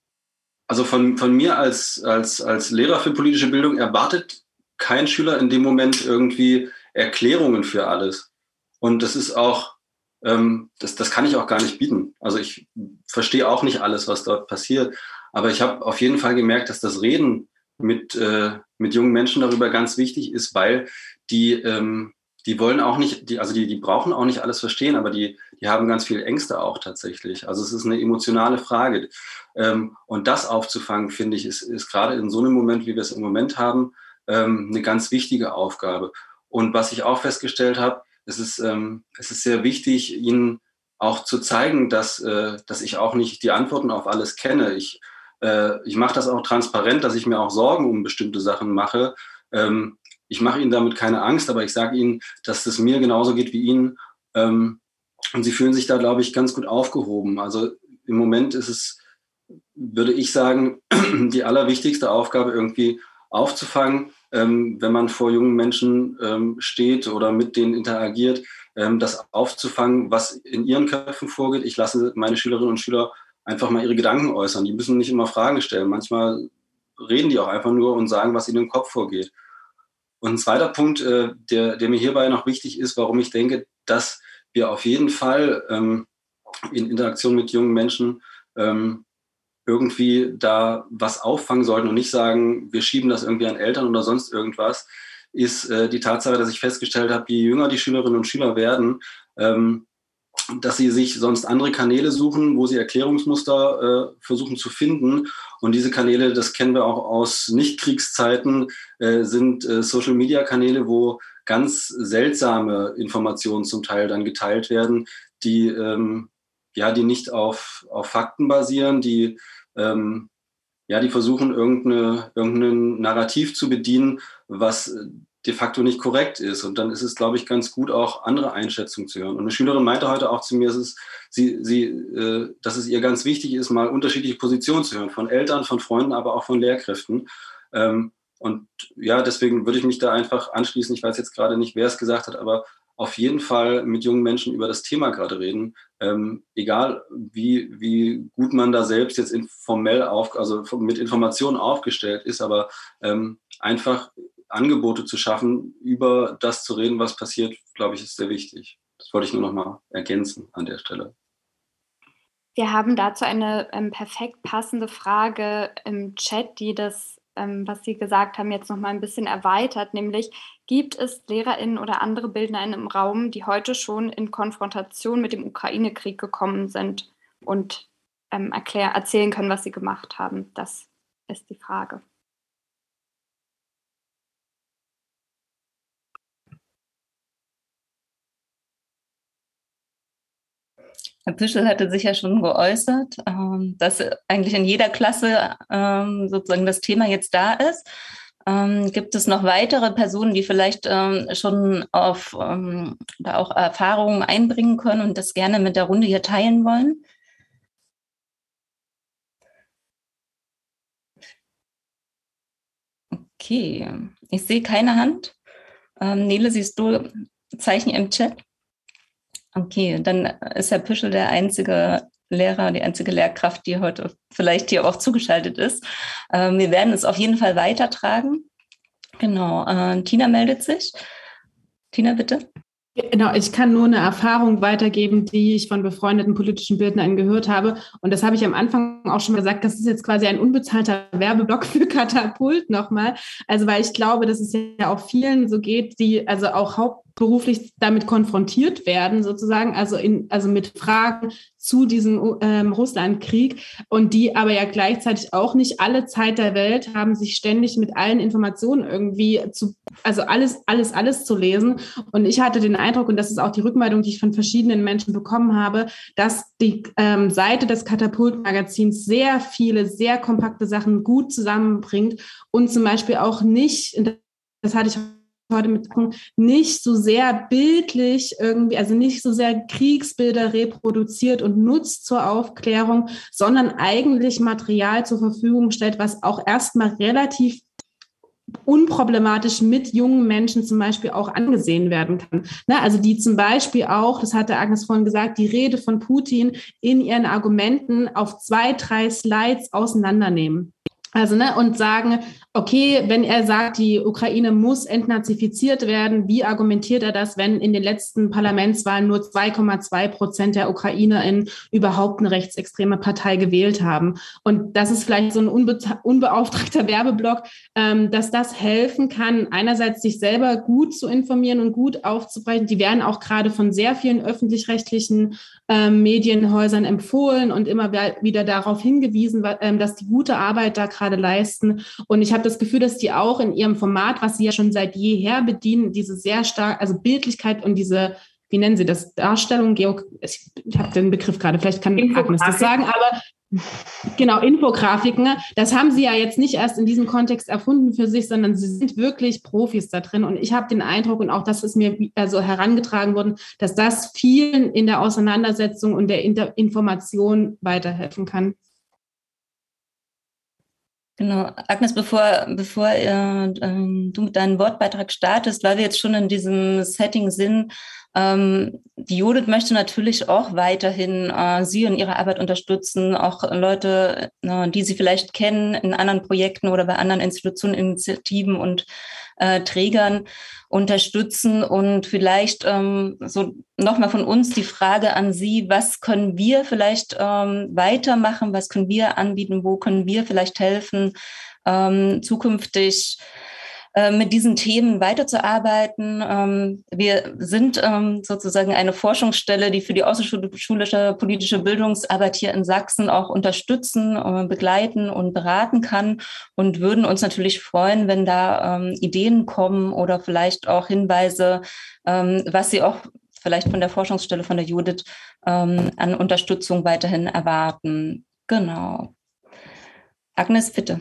also von, von mir als, als, als Lehrer für politische Bildung erwartet kein Schüler in dem Moment irgendwie Erklärungen für alles, Und das ist auch, ähm, das, das kann ich auch gar nicht bieten. Also ich verstehe auch nicht alles, was dort passiert. Aber ich habe auf jeden Fall gemerkt, dass das Reden mit, äh, mit jungen Menschen darüber ganz wichtig ist, weil die, ähm, die wollen auch nicht, die, also die, die brauchen auch nicht alles verstehen, aber die, die haben ganz viele Ängste auch tatsächlich. Also es ist eine emotionale Frage. Ähm, und das aufzufangen, finde ich, ist, ist gerade in so einem Moment, wie wir es im Moment haben, ähm, eine ganz wichtige Aufgabe. Und was ich auch festgestellt habe, es ist, ähm, es ist sehr wichtig, ihnen auch zu zeigen, dass, äh, dass ich auch nicht die Antworten auf alles kenne. Ich, äh, ich mache das auch transparent, dass ich mir auch Sorgen um bestimmte Sachen mache. Ähm, ich mache ihnen damit keine Angst, aber ich sage ihnen, dass es mir genauso geht wie ihnen. Ähm, und sie fühlen sich da, glaube ich, ganz gut aufgehoben. Also im Moment ist es, würde ich sagen, <clears throat> die allerwichtigste Aufgabe irgendwie aufzufangen, ähm, wenn man vor jungen Menschen ähm, steht oder mit denen interagiert, ähm, das aufzufangen, was in ihren Köpfen vorgeht. Ich lasse meine Schülerinnen und Schüler einfach mal ihre Gedanken äußern. Die müssen nicht immer Fragen stellen. Manchmal reden die auch einfach nur und sagen, was ihnen im Kopf vorgeht. Und ein zweiter Punkt, äh, der, der mir hierbei noch wichtig ist, warum ich denke, dass wir auf jeden Fall ähm, in Interaktion mit jungen Menschen ähm, irgendwie da was auffangen sollten und nicht sagen, wir schieben das irgendwie an Eltern oder sonst irgendwas, ist äh, die Tatsache, dass ich festgestellt habe, je jünger die Schülerinnen und Schüler werden, ähm, dass sie sich sonst andere Kanäle suchen, wo sie Erklärungsmuster äh, versuchen zu finden. Und diese Kanäle, das kennen wir auch aus Nichtkriegszeiten, äh, sind äh, Social-Media-Kanäle, wo ganz seltsame Informationen zum Teil dann geteilt werden, die ähm, ja, die nicht auf, auf Fakten basieren, die ähm, ja, die versuchen, irgendeine, irgendein Narrativ zu bedienen, was de facto nicht korrekt ist. Und dann ist es, glaube ich, ganz gut, auch andere Einschätzungen zu hören. Und eine Schülerin meinte heute auch zu mir, es ist, sie, sie, äh, dass es ihr ganz wichtig ist, mal unterschiedliche Positionen zu hören, von Eltern, von Freunden, aber auch von Lehrkräften. Ähm, und ja, deswegen würde ich mich da einfach anschließen. Ich weiß jetzt gerade nicht, wer es gesagt hat, aber auf jeden Fall mit jungen Menschen über das Thema gerade reden. Ähm, egal wie, wie gut man da selbst jetzt informell auf, also mit Informationen aufgestellt ist, aber ähm, einfach Angebote zu schaffen, über das zu reden, was passiert, glaube ich, ist sehr wichtig. Das wollte ich nur noch mal ergänzen an der Stelle. Wir haben dazu eine ähm, perfekt passende Frage im Chat, die das ähm, was Sie gesagt haben, jetzt noch mal ein bisschen erweitert, nämlich gibt es LehrerInnen oder andere BildnerInnen im Raum, die heute schon in Konfrontation mit dem Ukraine-Krieg gekommen sind und ähm, erklär, erzählen können, was sie gemacht haben? Das ist die Frage. Herr Pischel hatte sich ja schon geäußert, ähm, dass eigentlich in jeder Klasse ähm, sozusagen das Thema jetzt da ist. Ähm, gibt es noch weitere Personen, die vielleicht schon auf da auch Erfahrungen einbringen können und das gerne mit der Runde hier teilen wollen? Okay, ich sehe keine Hand. Nele, siehst du Zeichen im Chat? Okay, dann ist Herr Püschel der einzige Lehrer, die einzige Lehrkraft, die heute vielleicht hier auch zugeschaltet ist. Ähm, wir werden es auf jeden Fall weitertragen. Genau, äh, Tina meldet sich. Tina, bitte. Genau, ich kann nur eine Erfahrung weitergeben, die ich von befreundeten politischen Bildnern gehört habe. Und das habe ich am Anfang auch schon gesagt, das ist jetzt quasi ein unbezahlter Werbeblock für Katapult nochmal. Also, weil ich glaube, dass es ja auch vielen so geht, die also auch Haupt beruflich damit konfrontiert werden, sozusagen, also in, also mit Fragen zu diesem ähm, Russlandkrieg und die aber ja gleichzeitig auch nicht alle Zeit der Welt haben, sich ständig mit allen Informationen irgendwie zu, also alles, alles, alles zu lesen. Und ich hatte den Eindruck, und das ist auch die Rückmeldung, die ich von verschiedenen Menschen bekommen habe, dass die ähm, Seite des Katapult-Magazins sehr viele, sehr kompakte Sachen gut zusammenbringt und zum Beispiel auch nicht, das hatte ich heute mit nicht so sehr bildlich irgendwie, also nicht so sehr Kriegsbilder reproduziert und nutzt zur Aufklärung, sondern eigentlich Material zur Verfügung stellt, was auch erstmal relativ unproblematisch mit jungen Menschen zum Beispiel auch angesehen werden kann. Ne, also die zum Beispiel auch, das hatte Agnes vorhin gesagt, die Rede von Putin in ihren Argumenten auf zwei, drei Slides auseinandernehmen. Also, ne, und sagen, okay, wenn er sagt, die Ukraine muss entnazifiziert werden, wie argumentiert er das, wenn in den letzten Parlamentswahlen nur 2,2 Prozent der UkrainerInnen überhaupt eine rechtsextreme Partei gewählt haben? Und das ist vielleicht so ein unbe unbeauftragter Werbeblock, ähm, dass das helfen kann, einerseits sich selber gut zu informieren und gut aufzubrechen. Die werden auch gerade von sehr vielen öffentlich-rechtlichen ähm, Medienhäusern empfohlen und immer wieder darauf hingewiesen, ähm, dass die gute Arbeit da gerade leisten. Und ich habe das Gefühl, dass die auch in ihrem Format, was sie ja schon seit jeher bedienen, diese sehr stark, also Bildlichkeit und diese wie nennen Sie das, Darstellung, Geo ich habe den Begriff gerade, vielleicht kann Agnes das sagen, aber Genau, Infografiken. Das haben sie ja jetzt nicht erst in diesem Kontext erfunden für sich, sondern sie sind wirklich Profis da drin. Und ich habe den Eindruck, und auch das ist mir also herangetragen worden, dass das vielen in der Auseinandersetzung und der Inter Information weiterhelfen kann. Genau, Agnes, bevor, bevor äh, äh, du mit deinem Wortbeitrag startest, weil wir jetzt schon in diesem Setting sind, ähm, die Judith möchte natürlich auch weiterhin äh, Sie in Ihrer Arbeit unterstützen, auch Leute, äh, die Sie vielleicht kennen in anderen Projekten oder bei anderen Institutionen, Initiativen und äh, Trägern unterstützen. Und vielleicht ähm, so nochmal von uns die Frage an Sie, was können wir vielleicht ähm, weitermachen, was können wir anbieten, wo können wir vielleicht helfen, ähm, zukünftig äh, mit diesen Themen weiterzuarbeiten. Ähm, wir sind ähm, sozusagen eine Forschungsstelle, die für die außerschulische politische Bildungsarbeit hier in Sachsen auch unterstützen, äh, begleiten und beraten kann und würden uns natürlich freuen, wenn da ähm, Ideen kommen oder vielleicht auch Hinweise, was Sie auch vielleicht von der Forschungsstelle von der Judith an Unterstützung weiterhin erwarten. Genau. Agnes, bitte.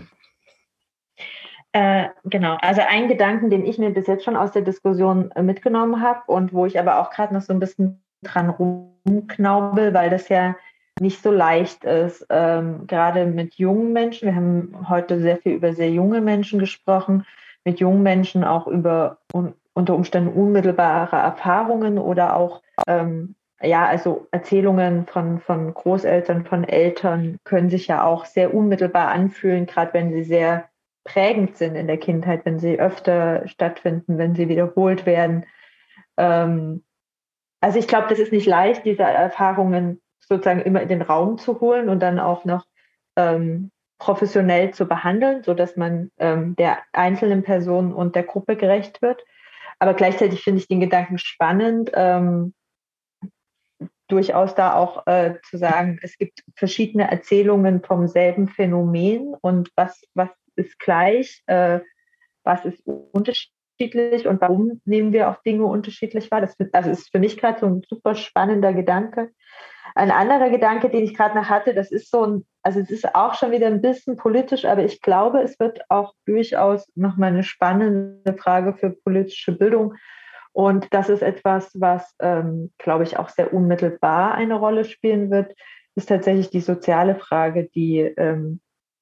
Äh, genau, also ein Gedanken, den ich mir bis jetzt schon aus der Diskussion äh, mitgenommen habe und wo ich aber auch gerade noch so ein bisschen dran rumknaubel, weil das ja nicht so leicht ist, ähm, gerade mit jungen Menschen. Wir haben heute sehr viel über sehr junge Menschen gesprochen, mit jungen Menschen auch über un unter Umständen unmittelbare Erfahrungen oder auch ähm, ja, also Erzählungen von, von Großeltern, von Eltern können sich ja auch sehr unmittelbar anfühlen, gerade wenn sie sehr prägend sind in der Kindheit, wenn sie öfter stattfinden, wenn sie wiederholt werden. Ähm, also ich glaube, das ist nicht leicht, diese Erfahrungen sozusagen immer in den Raum zu holen und dann auch noch ähm, professionell zu behandeln, sodass man ähm, der einzelnen Person und der Gruppe gerecht wird. Aber gleichzeitig finde ich den Gedanken spannend, ähm, durchaus da auch äh, zu sagen, es gibt verschiedene Erzählungen vom selben Phänomen und was, was ist gleich, äh, was ist unterschiedlich und warum nehmen wir auch Dinge unterschiedlich wahr. Das also ist für mich gerade so ein super spannender Gedanke. Ein anderer Gedanke, den ich gerade noch hatte, das ist so ein, also es ist auch schon wieder ein bisschen politisch, aber ich glaube, es wird auch durchaus nochmal eine spannende Frage für politische Bildung. Und das ist etwas, was, ähm, glaube ich, auch sehr unmittelbar eine Rolle spielen wird, ist tatsächlich die soziale Frage, die ähm,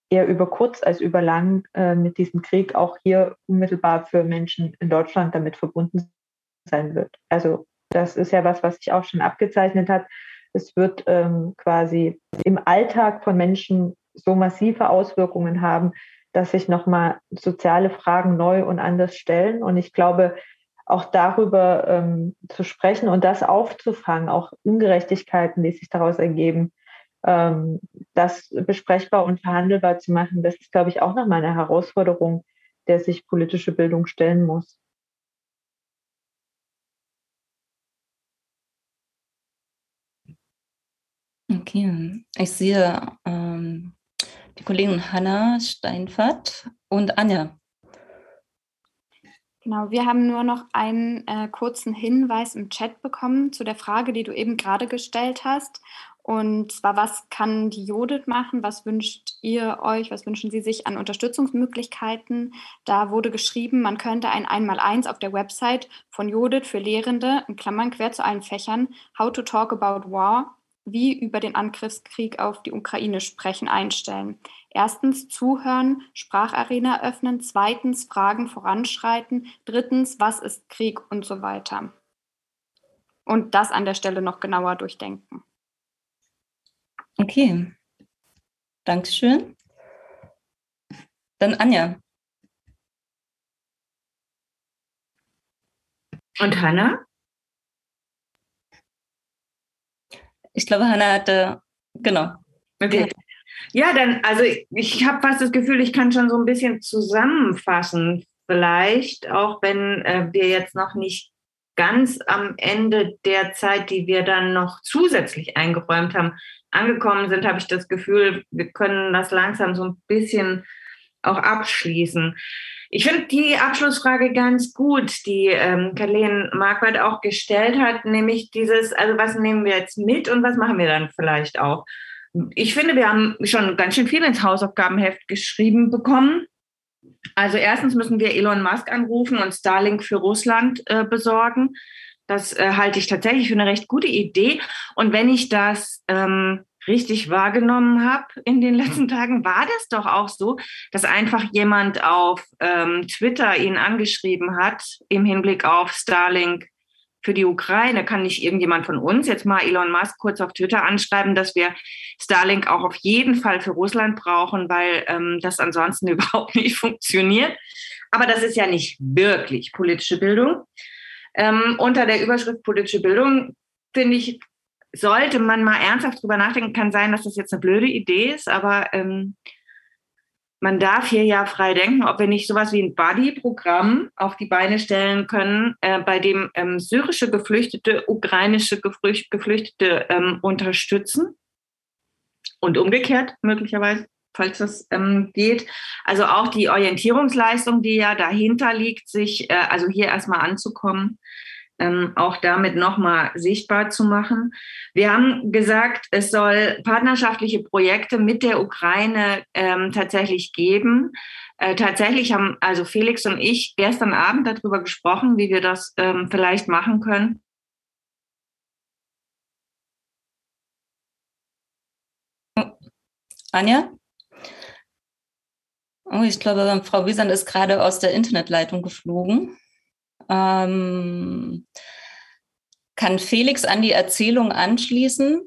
eher über kurz als über lang äh, mit diesem Krieg auch hier unmittelbar für Menschen in Deutschland damit verbunden sein wird. Also das ist ja was, was sich auch schon abgezeichnet hat. Es wird ähm, quasi im Alltag von Menschen so massive Auswirkungen haben, dass sich nochmal soziale Fragen neu und anders stellen. Und ich glaube, auch darüber ähm, zu sprechen und das aufzufangen, auch Ungerechtigkeiten, die sich daraus ergeben, ähm, das besprechbar und verhandelbar zu machen, das ist, glaube ich, auch nochmal eine Herausforderung, der sich politische Bildung stellen muss. Okay, ich sehe ähm, die Kollegin Hanna Steinfert und Anja. Genau, wir haben nur noch einen äh, kurzen Hinweis im Chat bekommen zu der Frage, die du eben gerade gestellt hast. Und zwar, was kann die Judith machen? Was wünscht ihr euch? Was wünschen Sie sich an Unterstützungsmöglichkeiten? Da wurde geschrieben, man könnte ein Einmaleins auf der Website von Judith für Lehrende, in Klammern quer zu allen Fächern, How to Talk About War, wie über den Angriffskrieg auf die Ukraine sprechen, einstellen. Erstens zuhören, Spracharena öffnen, zweitens Fragen voranschreiten, drittens, was ist Krieg und so weiter. Und das an der Stelle noch genauer durchdenken. Okay. Dankeschön. Dann Anja. Und Hanna? Ich glaube, Hanna hatte, genau. Okay. Ja, dann, also ich, ich habe fast das Gefühl, ich kann schon so ein bisschen zusammenfassen, vielleicht, auch wenn äh, wir jetzt noch nicht ganz am Ende der Zeit, die wir dann noch zusätzlich eingeräumt haben, angekommen sind, habe ich das Gefühl, wir können das langsam so ein bisschen auch abschließen. Ich finde die Abschlussfrage ganz gut, die ähm, Kathleen Marquardt auch gestellt hat, nämlich dieses, also was nehmen wir jetzt mit und was machen wir dann vielleicht auch? Ich finde, wir haben schon ganz schön viel ins Hausaufgabenheft geschrieben bekommen. Also erstens müssen wir Elon Musk anrufen und Starlink für Russland äh, besorgen. Das äh, halte ich tatsächlich für eine recht gute Idee. Und wenn ich das ähm, richtig wahrgenommen habe in den letzten Tagen, war das doch auch so, dass einfach jemand auf ähm, Twitter ihn angeschrieben hat im Hinblick auf Starlink für die Ukraine. Kann nicht irgendjemand von uns jetzt mal Elon Musk kurz auf Twitter anschreiben, dass wir Starlink auch auf jeden Fall für Russland brauchen, weil ähm, das ansonsten <laughs> überhaupt nicht funktioniert. Aber das ist ja nicht wirklich politische Bildung. Ähm, unter der Überschrift politische Bildung finde ich, sollte man mal ernsthaft drüber nachdenken, kann sein, dass das jetzt eine blöde Idee ist, aber ähm, man darf hier ja frei denken, ob wir nicht sowas wie ein Buddy-Programm auf die Beine stellen können, äh, bei dem ähm, syrische Geflüchtete, ukrainische Geflüchtete ähm, unterstützen. Und umgekehrt möglicherweise, falls das ähm, geht. Also auch die Orientierungsleistung, die ja dahinter liegt, sich äh, also hier erstmal anzukommen, ähm, auch damit nochmal sichtbar zu machen. Wir haben gesagt, es soll partnerschaftliche Projekte mit der Ukraine ähm, tatsächlich geben. Äh, tatsächlich haben also Felix und ich gestern Abend darüber gesprochen, wie wir das ähm, vielleicht machen können. Anja? Oh, ich glaube, Frau Wiesand ist gerade aus der Internetleitung geflogen. Ähm, kann Felix an die Erzählung anschließen?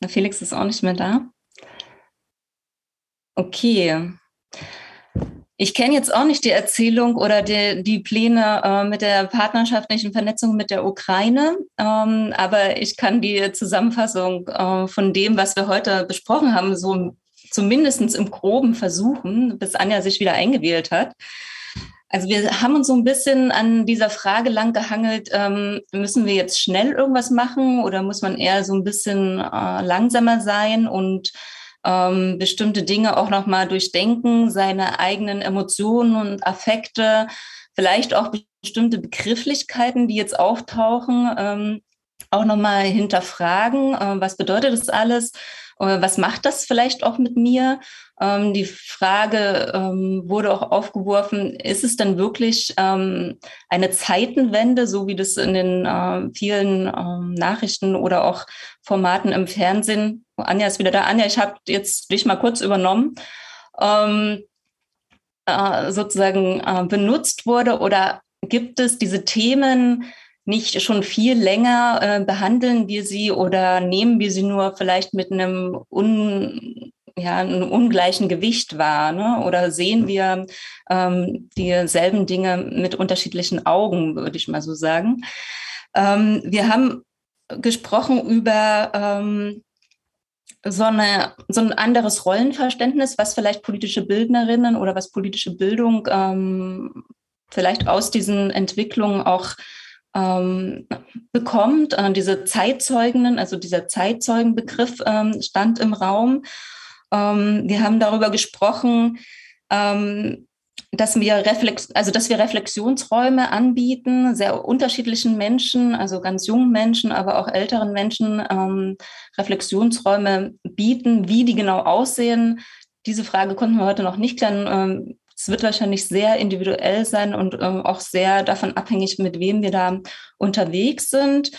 Na, Felix ist auch nicht mehr da. Okay. Ich kenne jetzt auch nicht die Erzählung oder die, die Pläne äh, mit der partnerschaftlichen Vernetzung mit der Ukraine, ähm, aber ich kann die Zusammenfassung äh, von dem, was wir heute besprochen haben, so zumindest im Groben versuchen, bis Anja sich wieder eingewählt hat. Also wir haben uns so ein bisschen an dieser Frage lang gehangelt, ähm, müssen wir jetzt schnell irgendwas machen oder muss man eher so ein bisschen äh, langsamer sein und ähm, bestimmte Dinge auch nochmal durchdenken, seine eigenen Emotionen und Affekte, vielleicht auch bestimmte Begrifflichkeiten, die jetzt auftauchen, ähm, auch nochmal hinterfragen, äh, was bedeutet das alles? Was macht das vielleicht auch mit mir? Ähm, die Frage ähm, wurde auch aufgeworfen, ist es denn wirklich ähm, eine Zeitenwende, so wie das in den äh, vielen ähm, Nachrichten oder auch Formaten im Fernsehen, Anja ist wieder da, Anja, ich habe jetzt dich mal kurz übernommen, ähm, äh, sozusagen äh, benutzt wurde oder gibt es diese Themen, nicht schon viel länger äh, behandeln wir sie oder nehmen wir sie nur vielleicht mit einem un, ja, einem ungleichen Gewicht wahr? Ne? Oder sehen wir ähm, dieselben Dinge mit unterschiedlichen Augen, würde ich mal so sagen. Ähm, wir haben gesprochen über ähm, so, eine, so ein anderes Rollenverständnis, was vielleicht politische Bildnerinnen oder was politische Bildung ähm, vielleicht aus diesen Entwicklungen auch ähm, bekommt. Äh, diese Zeitzeuginnen, also dieser Zeitzeugenbegriff ähm, stand im Raum. Ähm, wir haben darüber gesprochen, ähm, dass wir, Reflex also dass wir Reflexionsräume anbieten, sehr unterschiedlichen Menschen, also ganz jungen Menschen, aber auch älteren Menschen ähm, Reflexionsräume bieten. Wie die genau aussehen, diese Frage konnten wir heute noch nicht klären. Ähm, es wird wahrscheinlich sehr individuell sein und ähm, auch sehr davon abhängig, mit wem wir da unterwegs sind.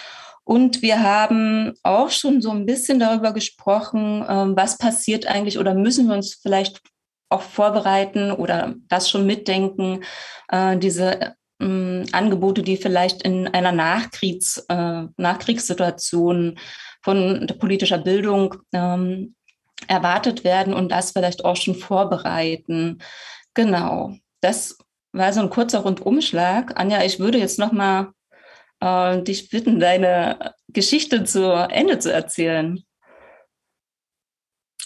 Und wir haben auch schon so ein bisschen darüber gesprochen, ähm, was passiert eigentlich oder müssen wir uns vielleicht auch vorbereiten oder das schon mitdenken, äh, diese ähm, Angebote, die vielleicht in einer Nachkriegs, äh, Nachkriegssituation von politischer Bildung ähm, erwartet werden und das vielleicht auch schon vorbereiten. Genau, das war so ein kurzer Rundumschlag. Anja, ich würde jetzt noch mal äh, dich bitten, deine Geschichte zu Ende zu erzählen.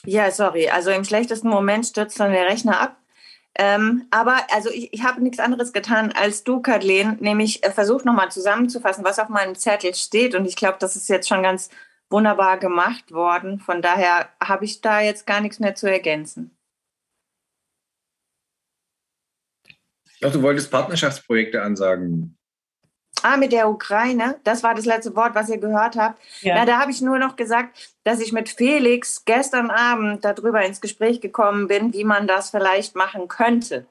Ja, sorry. Also im schlechtesten Moment stürzt dann der Rechner ab. Ähm, aber also ich, ich habe nichts anderes getan als du, Kathleen, nämlich äh, versucht nochmal zusammenzufassen, was auf meinem Zettel steht. Und ich glaube, das ist jetzt schon ganz wunderbar gemacht worden. Von daher habe ich da jetzt gar nichts mehr zu ergänzen. Doch, du wolltest Partnerschaftsprojekte ansagen. Ah, mit der Ukraine, das war das letzte Wort, was ihr gehört habt. Ja. Na, da habe ich nur noch gesagt, dass ich mit Felix gestern Abend darüber ins Gespräch gekommen bin, wie man das vielleicht machen könnte.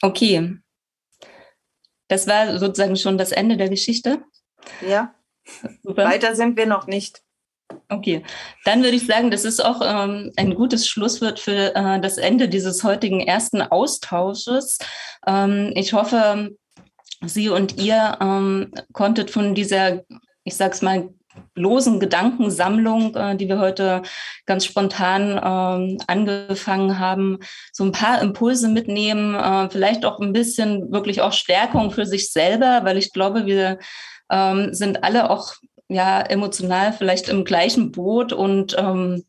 Okay. Das war sozusagen schon das Ende der Geschichte. Ja. Super. Weiter sind wir noch nicht. Okay, dann würde ich sagen, das ist auch ähm, ein gutes Schlusswort für äh, das Ende dieses heutigen ersten Austausches. Ähm, ich hoffe, Sie und ihr ähm, konntet von dieser, ich sag's mal, losen Gedankensammlung, äh, die wir heute ganz spontan ähm, angefangen haben, so ein paar Impulse mitnehmen, äh, vielleicht auch ein bisschen wirklich auch Stärkung für sich selber, weil ich glaube, wir ähm, sind alle auch ja emotional vielleicht im gleichen Boot und ähm,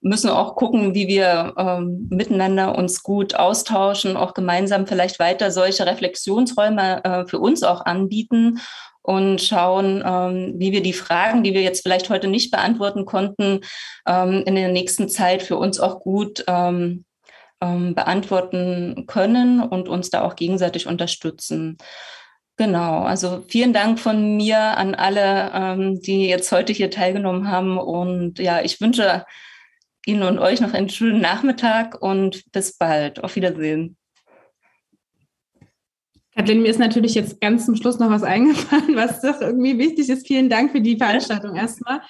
müssen auch gucken, wie wir ähm, miteinander uns gut austauschen, auch gemeinsam vielleicht weiter solche Reflexionsräume äh, für uns auch anbieten und schauen, ähm, wie wir die Fragen, die wir jetzt vielleicht heute nicht beantworten konnten, ähm, in der nächsten Zeit für uns auch gut ähm, ähm beantworten können und uns da auch gegenseitig unterstützen. Genau, also vielen Dank von mir an alle, ähm, die jetzt heute hier teilgenommen haben. Und ja, ich wünsche Ihnen und euch noch einen schönen Nachmittag und bis bald. Auf Wiedersehen. Kathleen, mir ist natürlich jetzt ganz zum Schluss noch was eingefallen, was doch irgendwie wichtig ist. Vielen Dank für die Veranstaltung erstmal.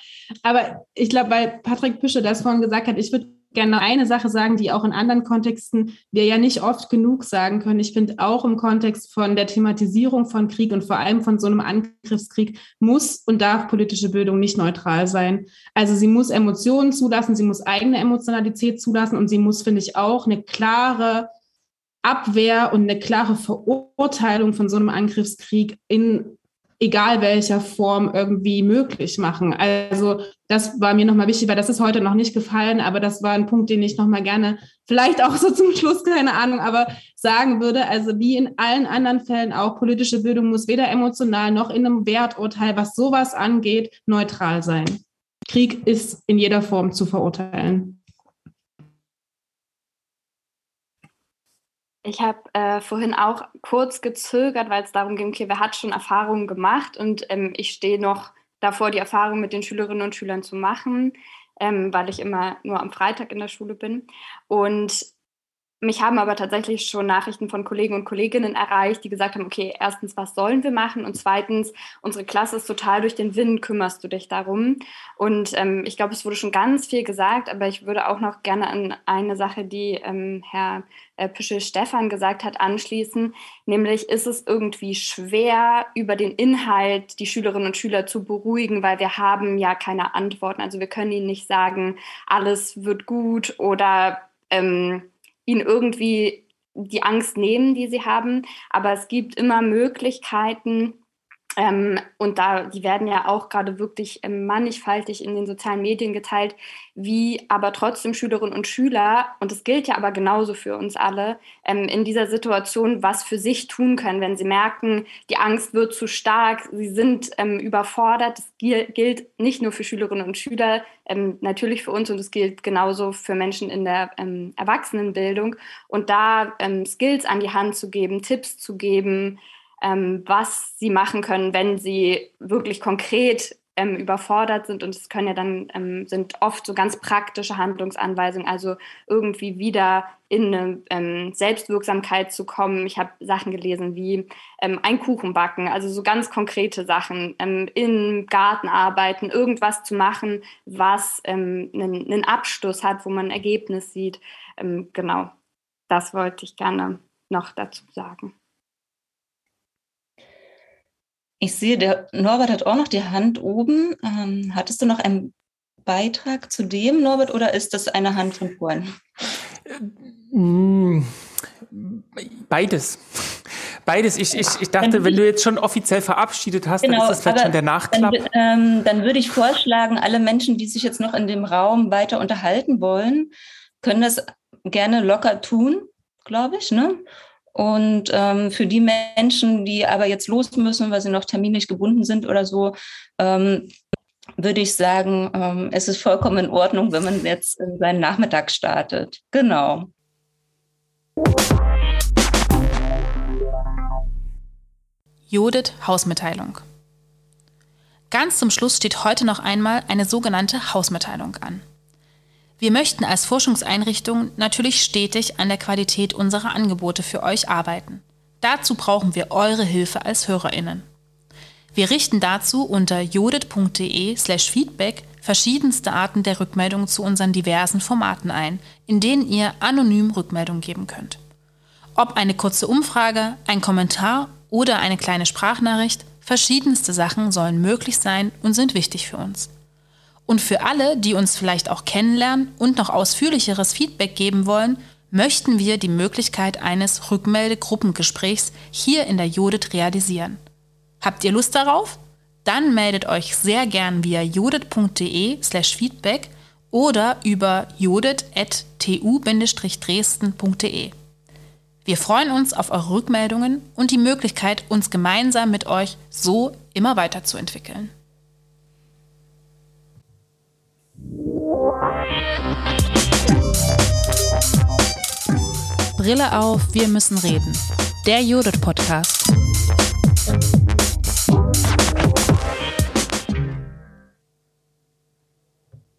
Aber ich glaube, weil Patrick Püsche das vorhin gesagt hat, ich würde gerne eine Sache sagen, die auch in anderen Kontexten wir ja nicht oft genug sagen können. Ich finde auch im Kontext von der Thematisierung von Krieg und vor allem von so einem Angriffskrieg muss und darf politische Bildung nicht neutral sein. Also sie muss Emotionen zulassen, sie muss eigene Emotionalität zulassen und sie muss, finde ich, auch eine klare Abwehr und eine klare Verurteilung von so einem Angriffskrieg in egal welcher Form irgendwie möglich machen. Also das war mir nochmal wichtig, weil das ist heute noch nicht gefallen, aber das war ein Punkt, den ich nochmal gerne, vielleicht auch so <laughs> zum Schluss, keine Ahnung, aber sagen würde. Also wie in allen anderen Fällen auch, politische Bildung muss weder emotional noch in einem Werturteil, was sowas angeht, neutral sein. Krieg ist in jeder Form zu verurteilen. Ich habe äh, vorhin auch kurz gezögert, weil es darum ging, okay, wer hat schon Erfahrungen gemacht und ähm, ich stehe noch davor, die Erfahrung mit den Schülerinnen und Schülern zu machen, ähm, weil ich immer nur am Freitag in der Schule bin. Und mich haben aber tatsächlich schon Nachrichten von Kollegen und Kolleginnen erreicht, die gesagt haben, okay, erstens, was sollen wir machen? Und zweitens, unsere Klasse ist total durch den Wind, kümmerst du dich darum? Und ähm, ich glaube, es wurde schon ganz viel gesagt, aber ich würde auch noch gerne an eine Sache, die ähm, Herr äh, Püschel-Stefan gesagt hat, anschließen, nämlich ist es irgendwie schwer, über den Inhalt die Schülerinnen und Schüler zu beruhigen, weil wir haben ja keine Antworten. Also wir können ihnen nicht sagen, alles wird gut oder ähm, ihnen irgendwie die Angst nehmen, die sie haben. Aber es gibt immer Möglichkeiten, ähm, und da, die werden ja auch gerade wirklich ähm, mannigfaltig in den sozialen Medien geteilt, wie aber trotzdem Schülerinnen und Schüler, und das gilt ja aber genauso für uns alle, ähm, in dieser Situation was für sich tun können, wenn sie merken, die Angst wird zu stark, sie sind ähm, überfordert. Das gilt nicht nur für Schülerinnen und Schüler, ähm, natürlich für uns und es gilt genauso für Menschen in der ähm, Erwachsenenbildung. Und da Skills an die Hand zu geben, Tipps zu geben, ähm, was sie machen können, wenn sie wirklich konkret ähm, überfordert sind. Und es können ja dann, ähm, sind oft so ganz praktische Handlungsanweisungen, also irgendwie wieder in eine ähm, Selbstwirksamkeit zu kommen. Ich habe Sachen gelesen wie ähm, ein Kuchen backen, also so ganz konkrete Sachen, ähm, im Garten arbeiten, irgendwas zu machen, was einen, einen Abschluss hat, wo man ein Ergebnis sieht. genau, das wollte ich gerne noch dazu sagen. Ich sehe, der Norbert hat auch noch die Hand oben. Ähm, hattest du noch einen Beitrag zu dem, Norbert, oder ist das eine Hand von vorhin? Beides. Beides. Ich, ich, ich dachte, wenn du jetzt schon offiziell verabschiedet hast, genau, dann ist das vielleicht schon der Nachklapp. Dann, ähm, dann würde ich vorschlagen, alle Menschen, die sich jetzt noch in dem Raum weiter unterhalten wollen, können das gerne locker tun, glaube ich. Ne? Und ähm, für die Menschen, die aber jetzt los müssen, weil sie noch terminlich gebunden sind oder so, ähm, würde ich sagen, ähm, es ist vollkommen in Ordnung, wenn man jetzt seinen Nachmittag startet. Genau. Judith Hausmitteilung. Ganz zum Schluss steht heute noch einmal eine sogenannte Hausmitteilung an. Wir möchten als Forschungseinrichtung natürlich stetig an der Qualität unserer Angebote für euch arbeiten. Dazu brauchen wir eure Hilfe als Hörerinnen. Wir richten dazu unter judith.de/feedback verschiedenste Arten der Rückmeldung zu unseren diversen Formaten ein, in denen ihr anonym Rückmeldung geben könnt. Ob eine kurze Umfrage, ein Kommentar oder eine kleine Sprachnachricht, verschiedenste Sachen sollen möglich sein und sind wichtig für uns. Und für alle, die uns vielleicht auch kennenlernen und noch ausführlicheres Feedback geben wollen, möchten wir die Möglichkeit eines Rückmeldegruppengesprächs hier in der Judith realisieren. Habt ihr Lust darauf? Dann meldet euch sehr gern via judith.de/feedback oder über judith.tu-dresden.de. Wir freuen uns auf eure Rückmeldungen und die Möglichkeit, uns gemeinsam mit euch so immer weiterzuentwickeln. Brille auf, wir müssen reden. Der Judith Podcast.